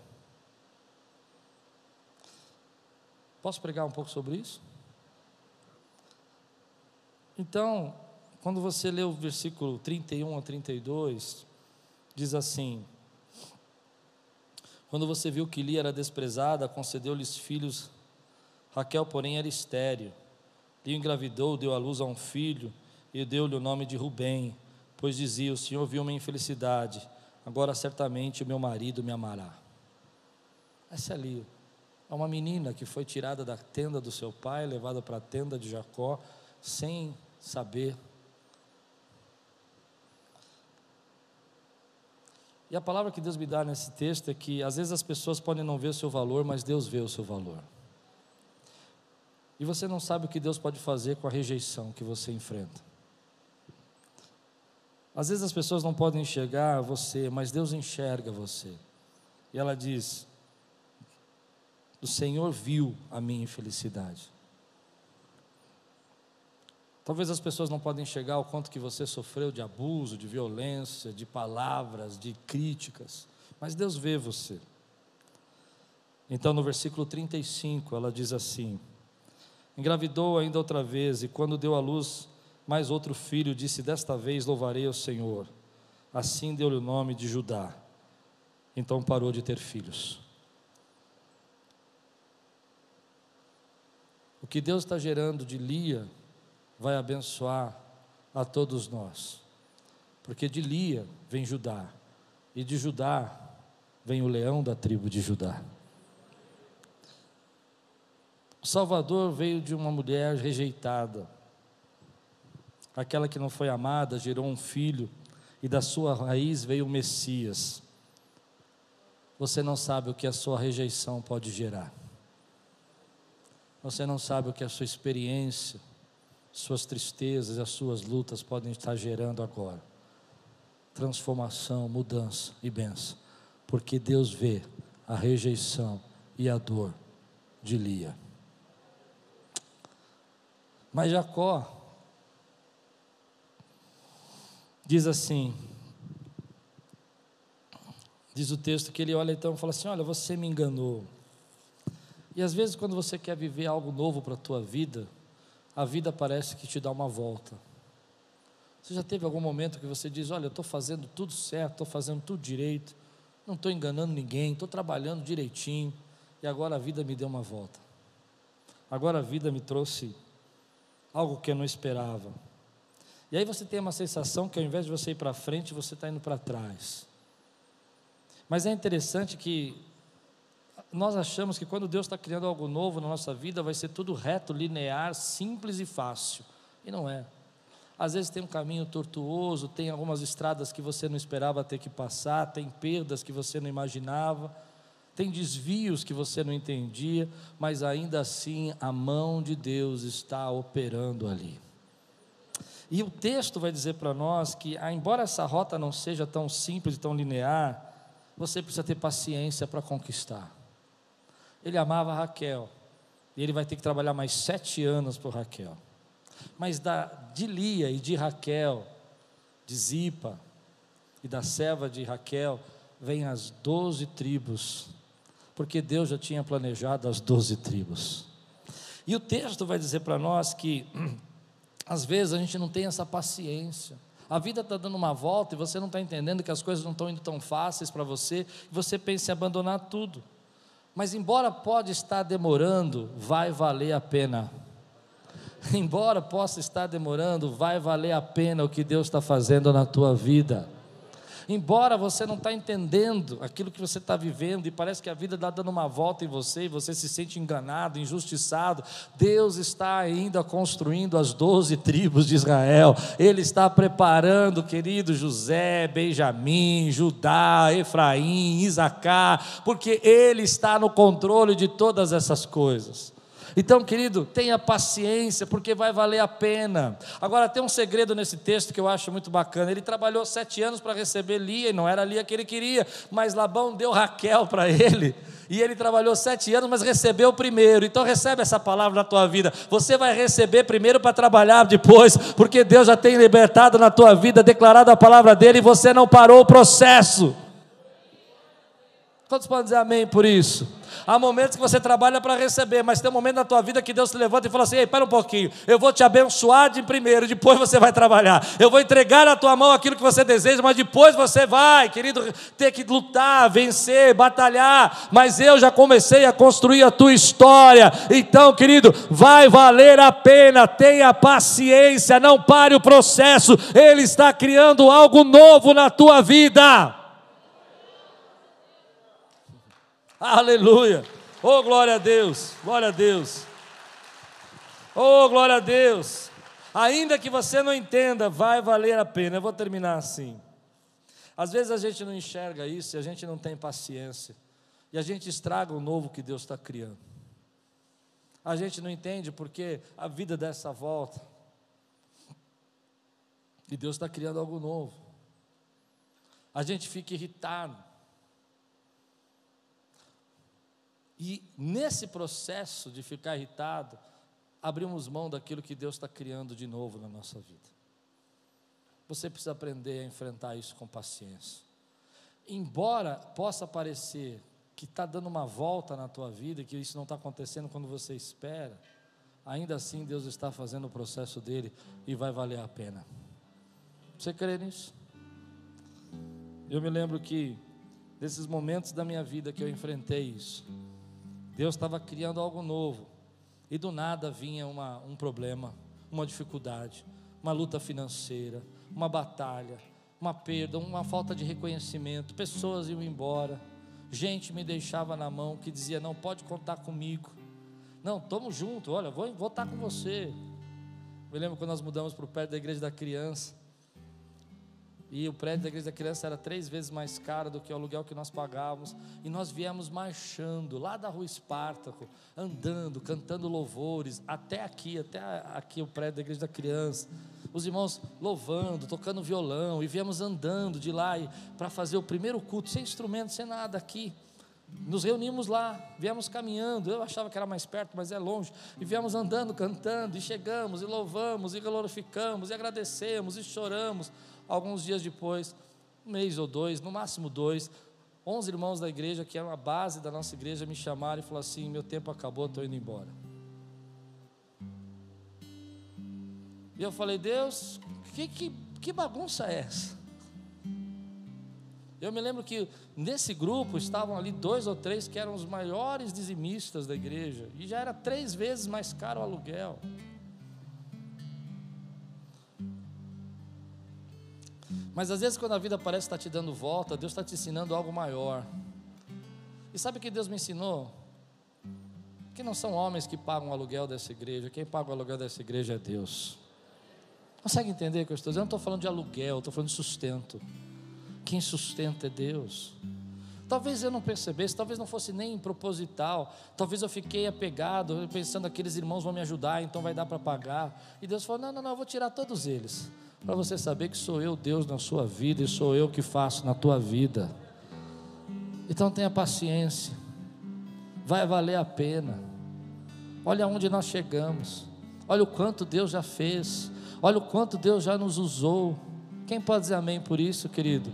Posso pregar um pouco sobre isso? Então, quando você lê o versículo 31 a 32, diz assim: Quando você viu que Lia era desprezada, concedeu-lhes filhos, Raquel, porém, era estéril. Lia engravidou, deu à luz a um filho e deu-lhe o nome de Rubem, pois dizia: O Senhor viu minha infelicidade, agora certamente o meu marido me amará. Essa é Lia. É uma menina que foi tirada da tenda do seu pai, levada para a tenda de Jacó, sem saber. E a palavra que Deus me dá nesse texto é que às vezes as pessoas podem não ver o seu valor, mas Deus vê o seu valor. E você não sabe o que Deus pode fazer com a rejeição que você enfrenta. Às vezes as pessoas não podem enxergar você, mas Deus enxerga você. E ela diz: O Senhor viu a minha infelicidade. Talvez as pessoas não podem enxergar o quanto que você sofreu de abuso, de violência, de palavras, de críticas, mas Deus vê você. Então no versículo 35 ela diz assim: Engravidou ainda outra vez, e quando deu à luz mais outro filho, disse: Desta vez louvarei o Senhor. Assim deu-lhe o nome de Judá. Então parou de ter filhos. O que Deus está gerando de Lia vai abençoar a todos nós. Porque de Lia vem Judá, e de Judá vem o leão da tribo de Judá. O Salvador veio de uma mulher rejeitada. Aquela que não foi amada gerou um filho, e da sua raiz veio o Messias. Você não sabe o que a sua rejeição pode gerar. Você não sabe o que a sua experiência suas tristezas e as suas lutas podem estar gerando agora transformação, mudança e benção, porque Deus vê a rejeição e a dor de Lia. Mas Jacó diz assim: diz o texto que ele olha então e fala assim: Olha, você me enganou. E às vezes, quando você quer viver algo novo para a tua vida, a vida parece que te dá uma volta. Você já teve algum momento que você diz: Olha, eu estou fazendo tudo certo, estou fazendo tudo direito, não estou enganando ninguém, estou trabalhando direitinho, e agora a vida me deu uma volta. Agora a vida me trouxe algo que eu não esperava. E aí você tem uma sensação que ao invés de você ir para frente, você está indo para trás. Mas é interessante que nós achamos que quando Deus está criando algo novo na nossa vida, vai ser tudo reto, linear, simples e fácil. E não é. Às vezes tem um caminho tortuoso, tem algumas estradas que você não esperava ter que passar, tem perdas que você não imaginava, tem desvios que você não entendia, mas ainda assim a mão de Deus está operando ali. E o texto vai dizer para nós que, ah, embora essa rota não seja tão simples e tão linear, você precisa ter paciência para conquistar. Ele amava Raquel. E ele vai ter que trabalhar mais sete anos por Raquel. Mas da, de Lia e de Raquel, de Zipa e da serva de Raquel, vêm as doze tribos. Porque Deus já tinha planejado as doze tribos. E o texto vai dizer para nós que, às vezes, a gente não tem essa paciência. A vida está dando uma volta e você não está entendendo que as coisas não estão indo tão fáceis para você, e você pensa em abandonar tudo. Mas embora pode estar demorando, vai valer a pena. Embora possa estar demorando, vai valer a pena o que Deus está fazendo na tua vida. Embora você não está entendendo aquilo que você está vivendo e parece que a vida está dando uma volta em você e você se sente enganado, injustiçado, Deus está ainda construindo as doze tribos de Israel. Ele está preparando, querido José, Benjamim, Judá, Efraim, Isacar, porque Ele está no controle de todas essas coisas. Então, querido, tenha paciência, porque vai valer a pena. Agora, tem um segredo nesse texto que eu acho muito bacana. Ele trabalhou sete anos para receber Lia, e não era Lia que ele queria, mas Labão deu Raquel para ele. E ele trabalhou sete anos, mas recebeu primeiro. Então recebe essa palavra na tua vida. Você vai receber primeiro para trabalhar depois, porque Deus já tem libertado na tua vida, declarado a palavra dele, e você não parou o processo. Quantos podem dizer amém por isso? Há momentos que você trabalha para receber, mas tem um momento na tua vida que Deus se levanta e fala assim: Ei, para um pouquinho, eu vou te abençoar de primeiro, depois você vai trabalhar. Eu vou entregar na tua mão aquilo que você deseja, mas depois você vai, querido, ter que lutar, vencer, batalhar. Mas eu já comecei a construir a tua história. Então, querido, vai valer a pena. Tenha paciência, não pare o processo. Ele está criando algo novo na tua vida. Aleluia. Oh, glória a Deus. Glória a Deus. Oh, glória a Deus. Ainda que você não entenda, vai valer a pena. Eu vou terminar assim. Às vezes a gente não enxerga isso e a gente não tem paciência. E a gente estraga o novo que Deus está criando. A gente não entende porque a vida dessa volta. E Deus está criando algo novo. A gente fica irritado. E nesse processo de ficar irritado, abrimos mão daquilo que Deus está criando de novo na nossa vida. Você precisa aprender a enfrentar isso com paciência. Embora possa parecer que está dando uma volta na tua vida, que isso não está acontecendo quando você espera, ainda assim Deus está fazendo o processo dele e vai valer a pena. Você crê nisso? Eu me lembro que, desses momentos da minha vida que eu enfrentei isso, Deus estava criando algo novo. E do nada vinha uma, um problema, uma dificuldade, uma luta financeira, uma batalha, uma perda, uma falta de reconhecimento. Pessoas iam embora. Gente me deixava na mão que dizia: Não, pode contar comigo. Não, estamos juntos, olha, vou, vou estar com você. Me lembro quando nós mudamos para o pé da igreja da criança. E o prédio da igreja da criança era três vezes mais caro do que o aluguel que nós pagávamos. E nós viemos marchando lá da rua Espartaco, andando, cantando louvores, até aqui, até aqui o prédio da igreja da criança. Os irmãos louvando, tocando violão, e viemos andando de lá para fazer o primeiro culto, sem instrumento, sem nada aqui. Nos reunimos lá, viemos caminhando. Eu achava que era mais perto, mas é longe. E viemos andando, cantando, e chegamos, e louvamos, e glorificamos, e agradecemos, e choramos Alguns dias depois, um mês ou dois, no máximo dois, onze irmãos da igreja, que eram a base da nossa igreja, me chamaram e falaram assim: meu tempo acabou, estou indo embora. E eu falei, Deus, que, que, que bagunça é essa? Eu me lembro que nesse grupo estavam ali dois ou três que eram os maiores dizimistas da igreja, e já era três vezes mais caro o aluguel. Mas às vezes, quando a vida parece estar te dando volta, Deus está te ensinando algo maior. E sabe o que Deus me ensinou? Que não são homens que pagam o aluguel dessa igreja, quem paga o aluguel dessa igreja é Deus. Consegue entender o que eu estou dizendo? Eu não estou falando de aluguel, estou falando de sustento. Quem sustenta é Deus. Talvez eu não percebesse, talvez não fosse nem proposital, talvez eu fiquei apegado, pensando aqueles irmãos vão me ajudar, então vai dar para pagar. E Deus falou: não, não, não, eu vou tirar todos eles para você saber que sou eu Deus na sua vida e sou eu que faço na tua vida. Então tenha paciência, vai valer a pena. Olha onde nós chegamos, olha o quanto Deus já fez, olha o quanto Deus já nos usou. Quem pode dizer amém por isso, querido?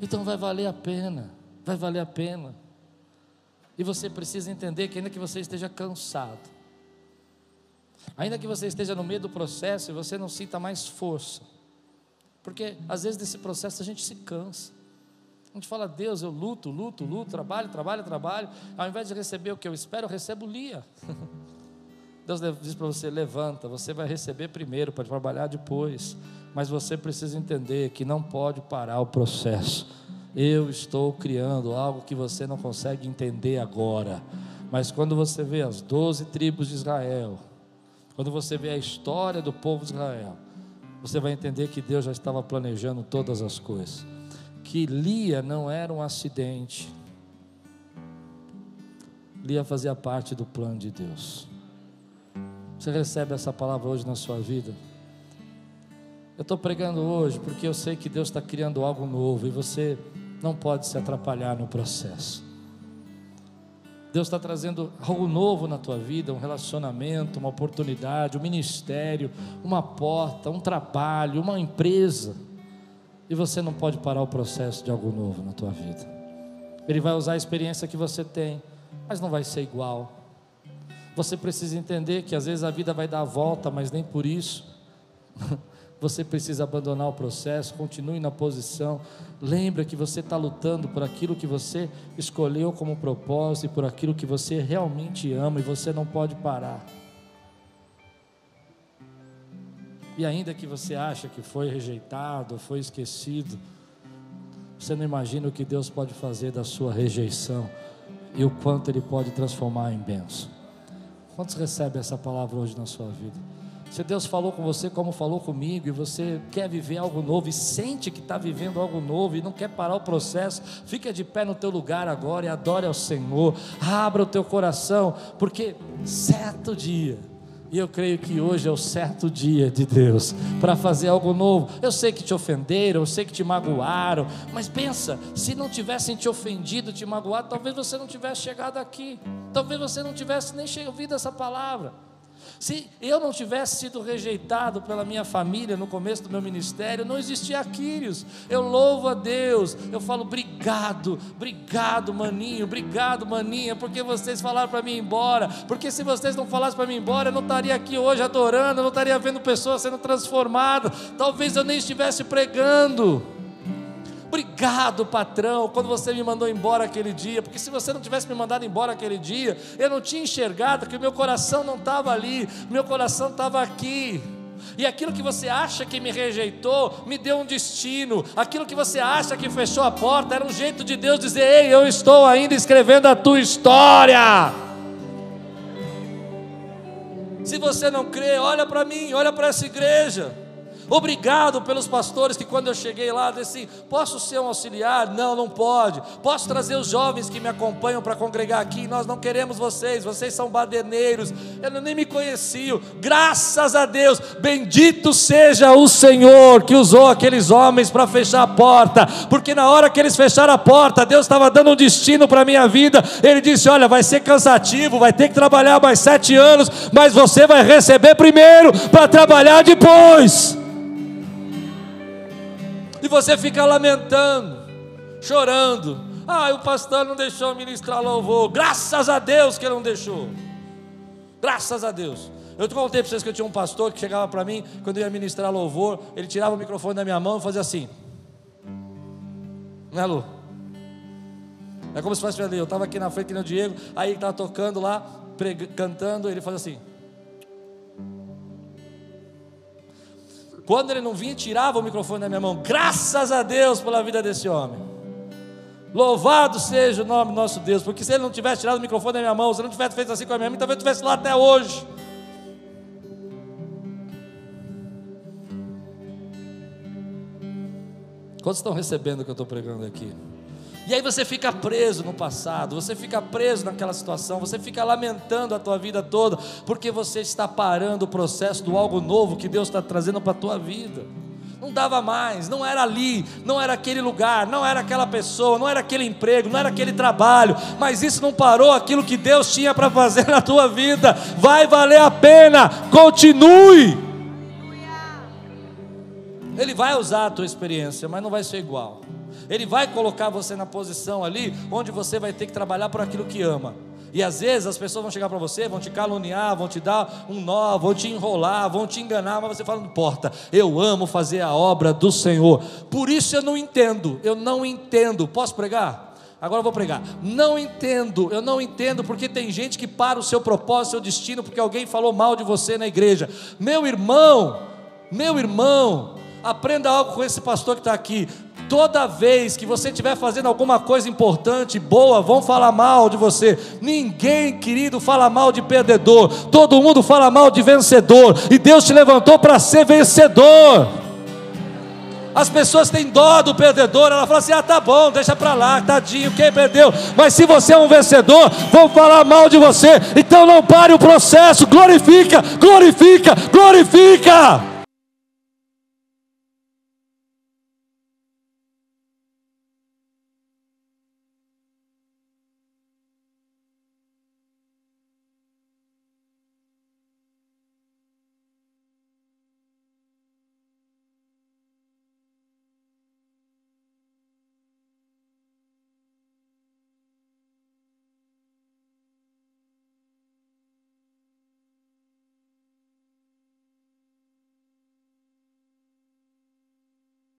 Então vai valer a pena, vai valer a pena. E você precisa entender que ainda que você esteja cansado, ainda que você esteja no meio do processo e você não sinta mais força, porque às vezes desse processo a gente se cansa. A gente fala, Deus, eu luto, luto, luto, trabalho, trabalho, trabalho. Ao invés de receber o que eu espero, eu recebo Lia. Deus diz para você: levanta, você vai receber primeiro para trabalhar depois. Mas você precisa entender que não pode parar o processo. Eu estou criando algo que você não consegue entender agora. Mas quando você vê as doze tribos de Israel, quando você vê a história do povo de Israel, você vai entender que Deus já estava planejando todas as coisas. Que Lia não era um acidente. Lia fazia parte do plano de Deus. Você recebe essa palavra hoje na sua vida? Eu estou pregando hoje porque eu sei que Deus está criando algo novo e você não pode se atrapalhar no processo. Deus está trazendo algo novo na tua vida, um relacionamento, uma oportunidade, um ministério, uma porta, um trabalho, uma empresa. E você não pode parar o processo de algo novo na tua vida. Ele vai usar a experiência que você tem, mas não vai ser igual. Você precisa entender que às vezes a vida vai dar a volta, mas nem por isso. Você precisa abandonar o processo, continue na posição. Lembra que você está lutando por aquilo que você escolheu como propósito e por aquilo que você realmente ama e você não pode parar. E ainda que você acha que foi rejeitado, foi esquecido, você não imagina o que Deus pode fazer da sua rejeição e o quanto Ele pode transformar em bênção. Quantos recebem essa palavra hoje na sua vida? Se Deus falou com você como falou comigo, e você quer viver algo novo, e sente que está vivendo algo novo, e não quer parar o processo, fica de pé no teu lugar agora e adore ao Senhor, abra o teu coração, porque certo dia, e eu creio que hoje é o certo dia de Deus para fazer algo novo. Eu sei que te ofenderam, eu sei que te magoaram, mas pensa, se não tivessem te ofendido, te magoado, talvez você não tivesse chegado aqui, talvez você não tivesse nem ouvido essa palavra. Se eu não tivesse sido rejeitado pela minha família no começo do meu ministério, não existia Quírios. Eu louvo a Deus, eu falo obrigado, obrigado, maninho, obrigado, maninha, porque vocês falaram para mim ir embora. Porque se vocês não falassem para mim ir embora, eu não estaria aqui hoje adorando, eu não estaria vendo pessoas sendo transformadas. Talvez eu nem estivesse pregando. Obrigado, patrão, quando você me mandou embora aquele dia, porque se você não tivesse me mandado embora aquele dia, eu não tinha enxergado que o meu coração não estava ali, meu coração estava aqui. E aquilo que você acha que me rejeitou, me deu um destino. Aquilo que você acha que fechou a porta, era um jeito de Deus dizer: Ei, eu estou ainda escrevendo a tua história. Se você não crê, olha para mim, olha para essa igreja. Obrigado pelos pastores que quando eu cheguei lá, disse posso ser um auxiliar? Não, não pode. Posso trazer os jovens que me acompanham para congregar aqui? Nós não queremos vocês, vocês são baderneiros. Eu nem me conhecia. Graças a Deus, bendito seja o Senhor que usou aqueles homens para fechar a porta, porque na hora que eles fecharam a porta, Deus estava dando um destino para a minha vida. Ele disse: Olha, vai ser cansativo, vai ter que trabalhar mais sete anos, mas você vai receber primeiro para trabalhar depois e você fica lamentando, chorando. Ah, o pastor não deixou ministrar louvor. Graças a Deus que ele não deixou. Graças a Deus. Eu te contei para vocês que eu tinha um pastor que chegava para mim, quando eu ia ministrar louvor, ele tirava o microfone da minha mão e fazia assim. Né, Lu? É como se fosse ali, eu estava aqui na frente, no Diego, aí ele estava tocando lá, cantando, ele fazia assim. Quando ele não vinha, tirava o microfone da minha mão. Graças a Deus pela vida desse homem. Louvado seja o nome do nosso Deus, porque se ele não tivesse tirado o microfone da minha mão, se ele não tivesse feito assim com a minha mão, talvez eu estivesse lá até hoje. Quantos estão recebendo o que eu estou pregando aqui? E aí você fica preso no passado, você fica preso naquela situação, você fica lamentando a tua vida toda, porque você está parando o processo do algo novo que Deus está trazendo para a tua vida. Não dava mais, não era ali, não era aquele lugar, não era aquela pessoa, não era aquele emprego, não era aquele trabalho, mas isso não parou aquilo que Deus tinha para fazer na tua vida. Vai valer a pena, continue. Ele vai usar a tua experiência, mas não vai ser igual. Ele vai colocar você na posição ali onde você vai ter que trabalhar por aquilo que ama. E às vezes as pessoas vão chegar para você, vão te caluniar, vão te dar um nó, vão te enrolar, vão te enganar, mas você fala: não importa, eu amo fazer a obra do Senhor. Por isso eu não entendo, eu não entendo. Posso pregar? Agora eu vou pregar. Não entendo, eu não entendo porque tem gente que para o seu propósito, seu destino, porque alguém falou mal de você na igreja. Meu irmão, meu irmão, aprenda algo com esse pastor que está aqui. Toda vez que você estiver fazendo alguma coisa importante, boa, vão falar mal de você. Ninguém, querido, fala mal de perdedor. Todo mundo fala mal de vencedor. E Deus te levantou para ser vencedor. As pessoas têm dó do perdedor, ela fala assim: ah, tá bom, deixa para lá, tadinho, quem perdeu. Mas se você é um vencedor, vão falar mal de você. Então não pare o processo, glorifica, glorifica, glorifica.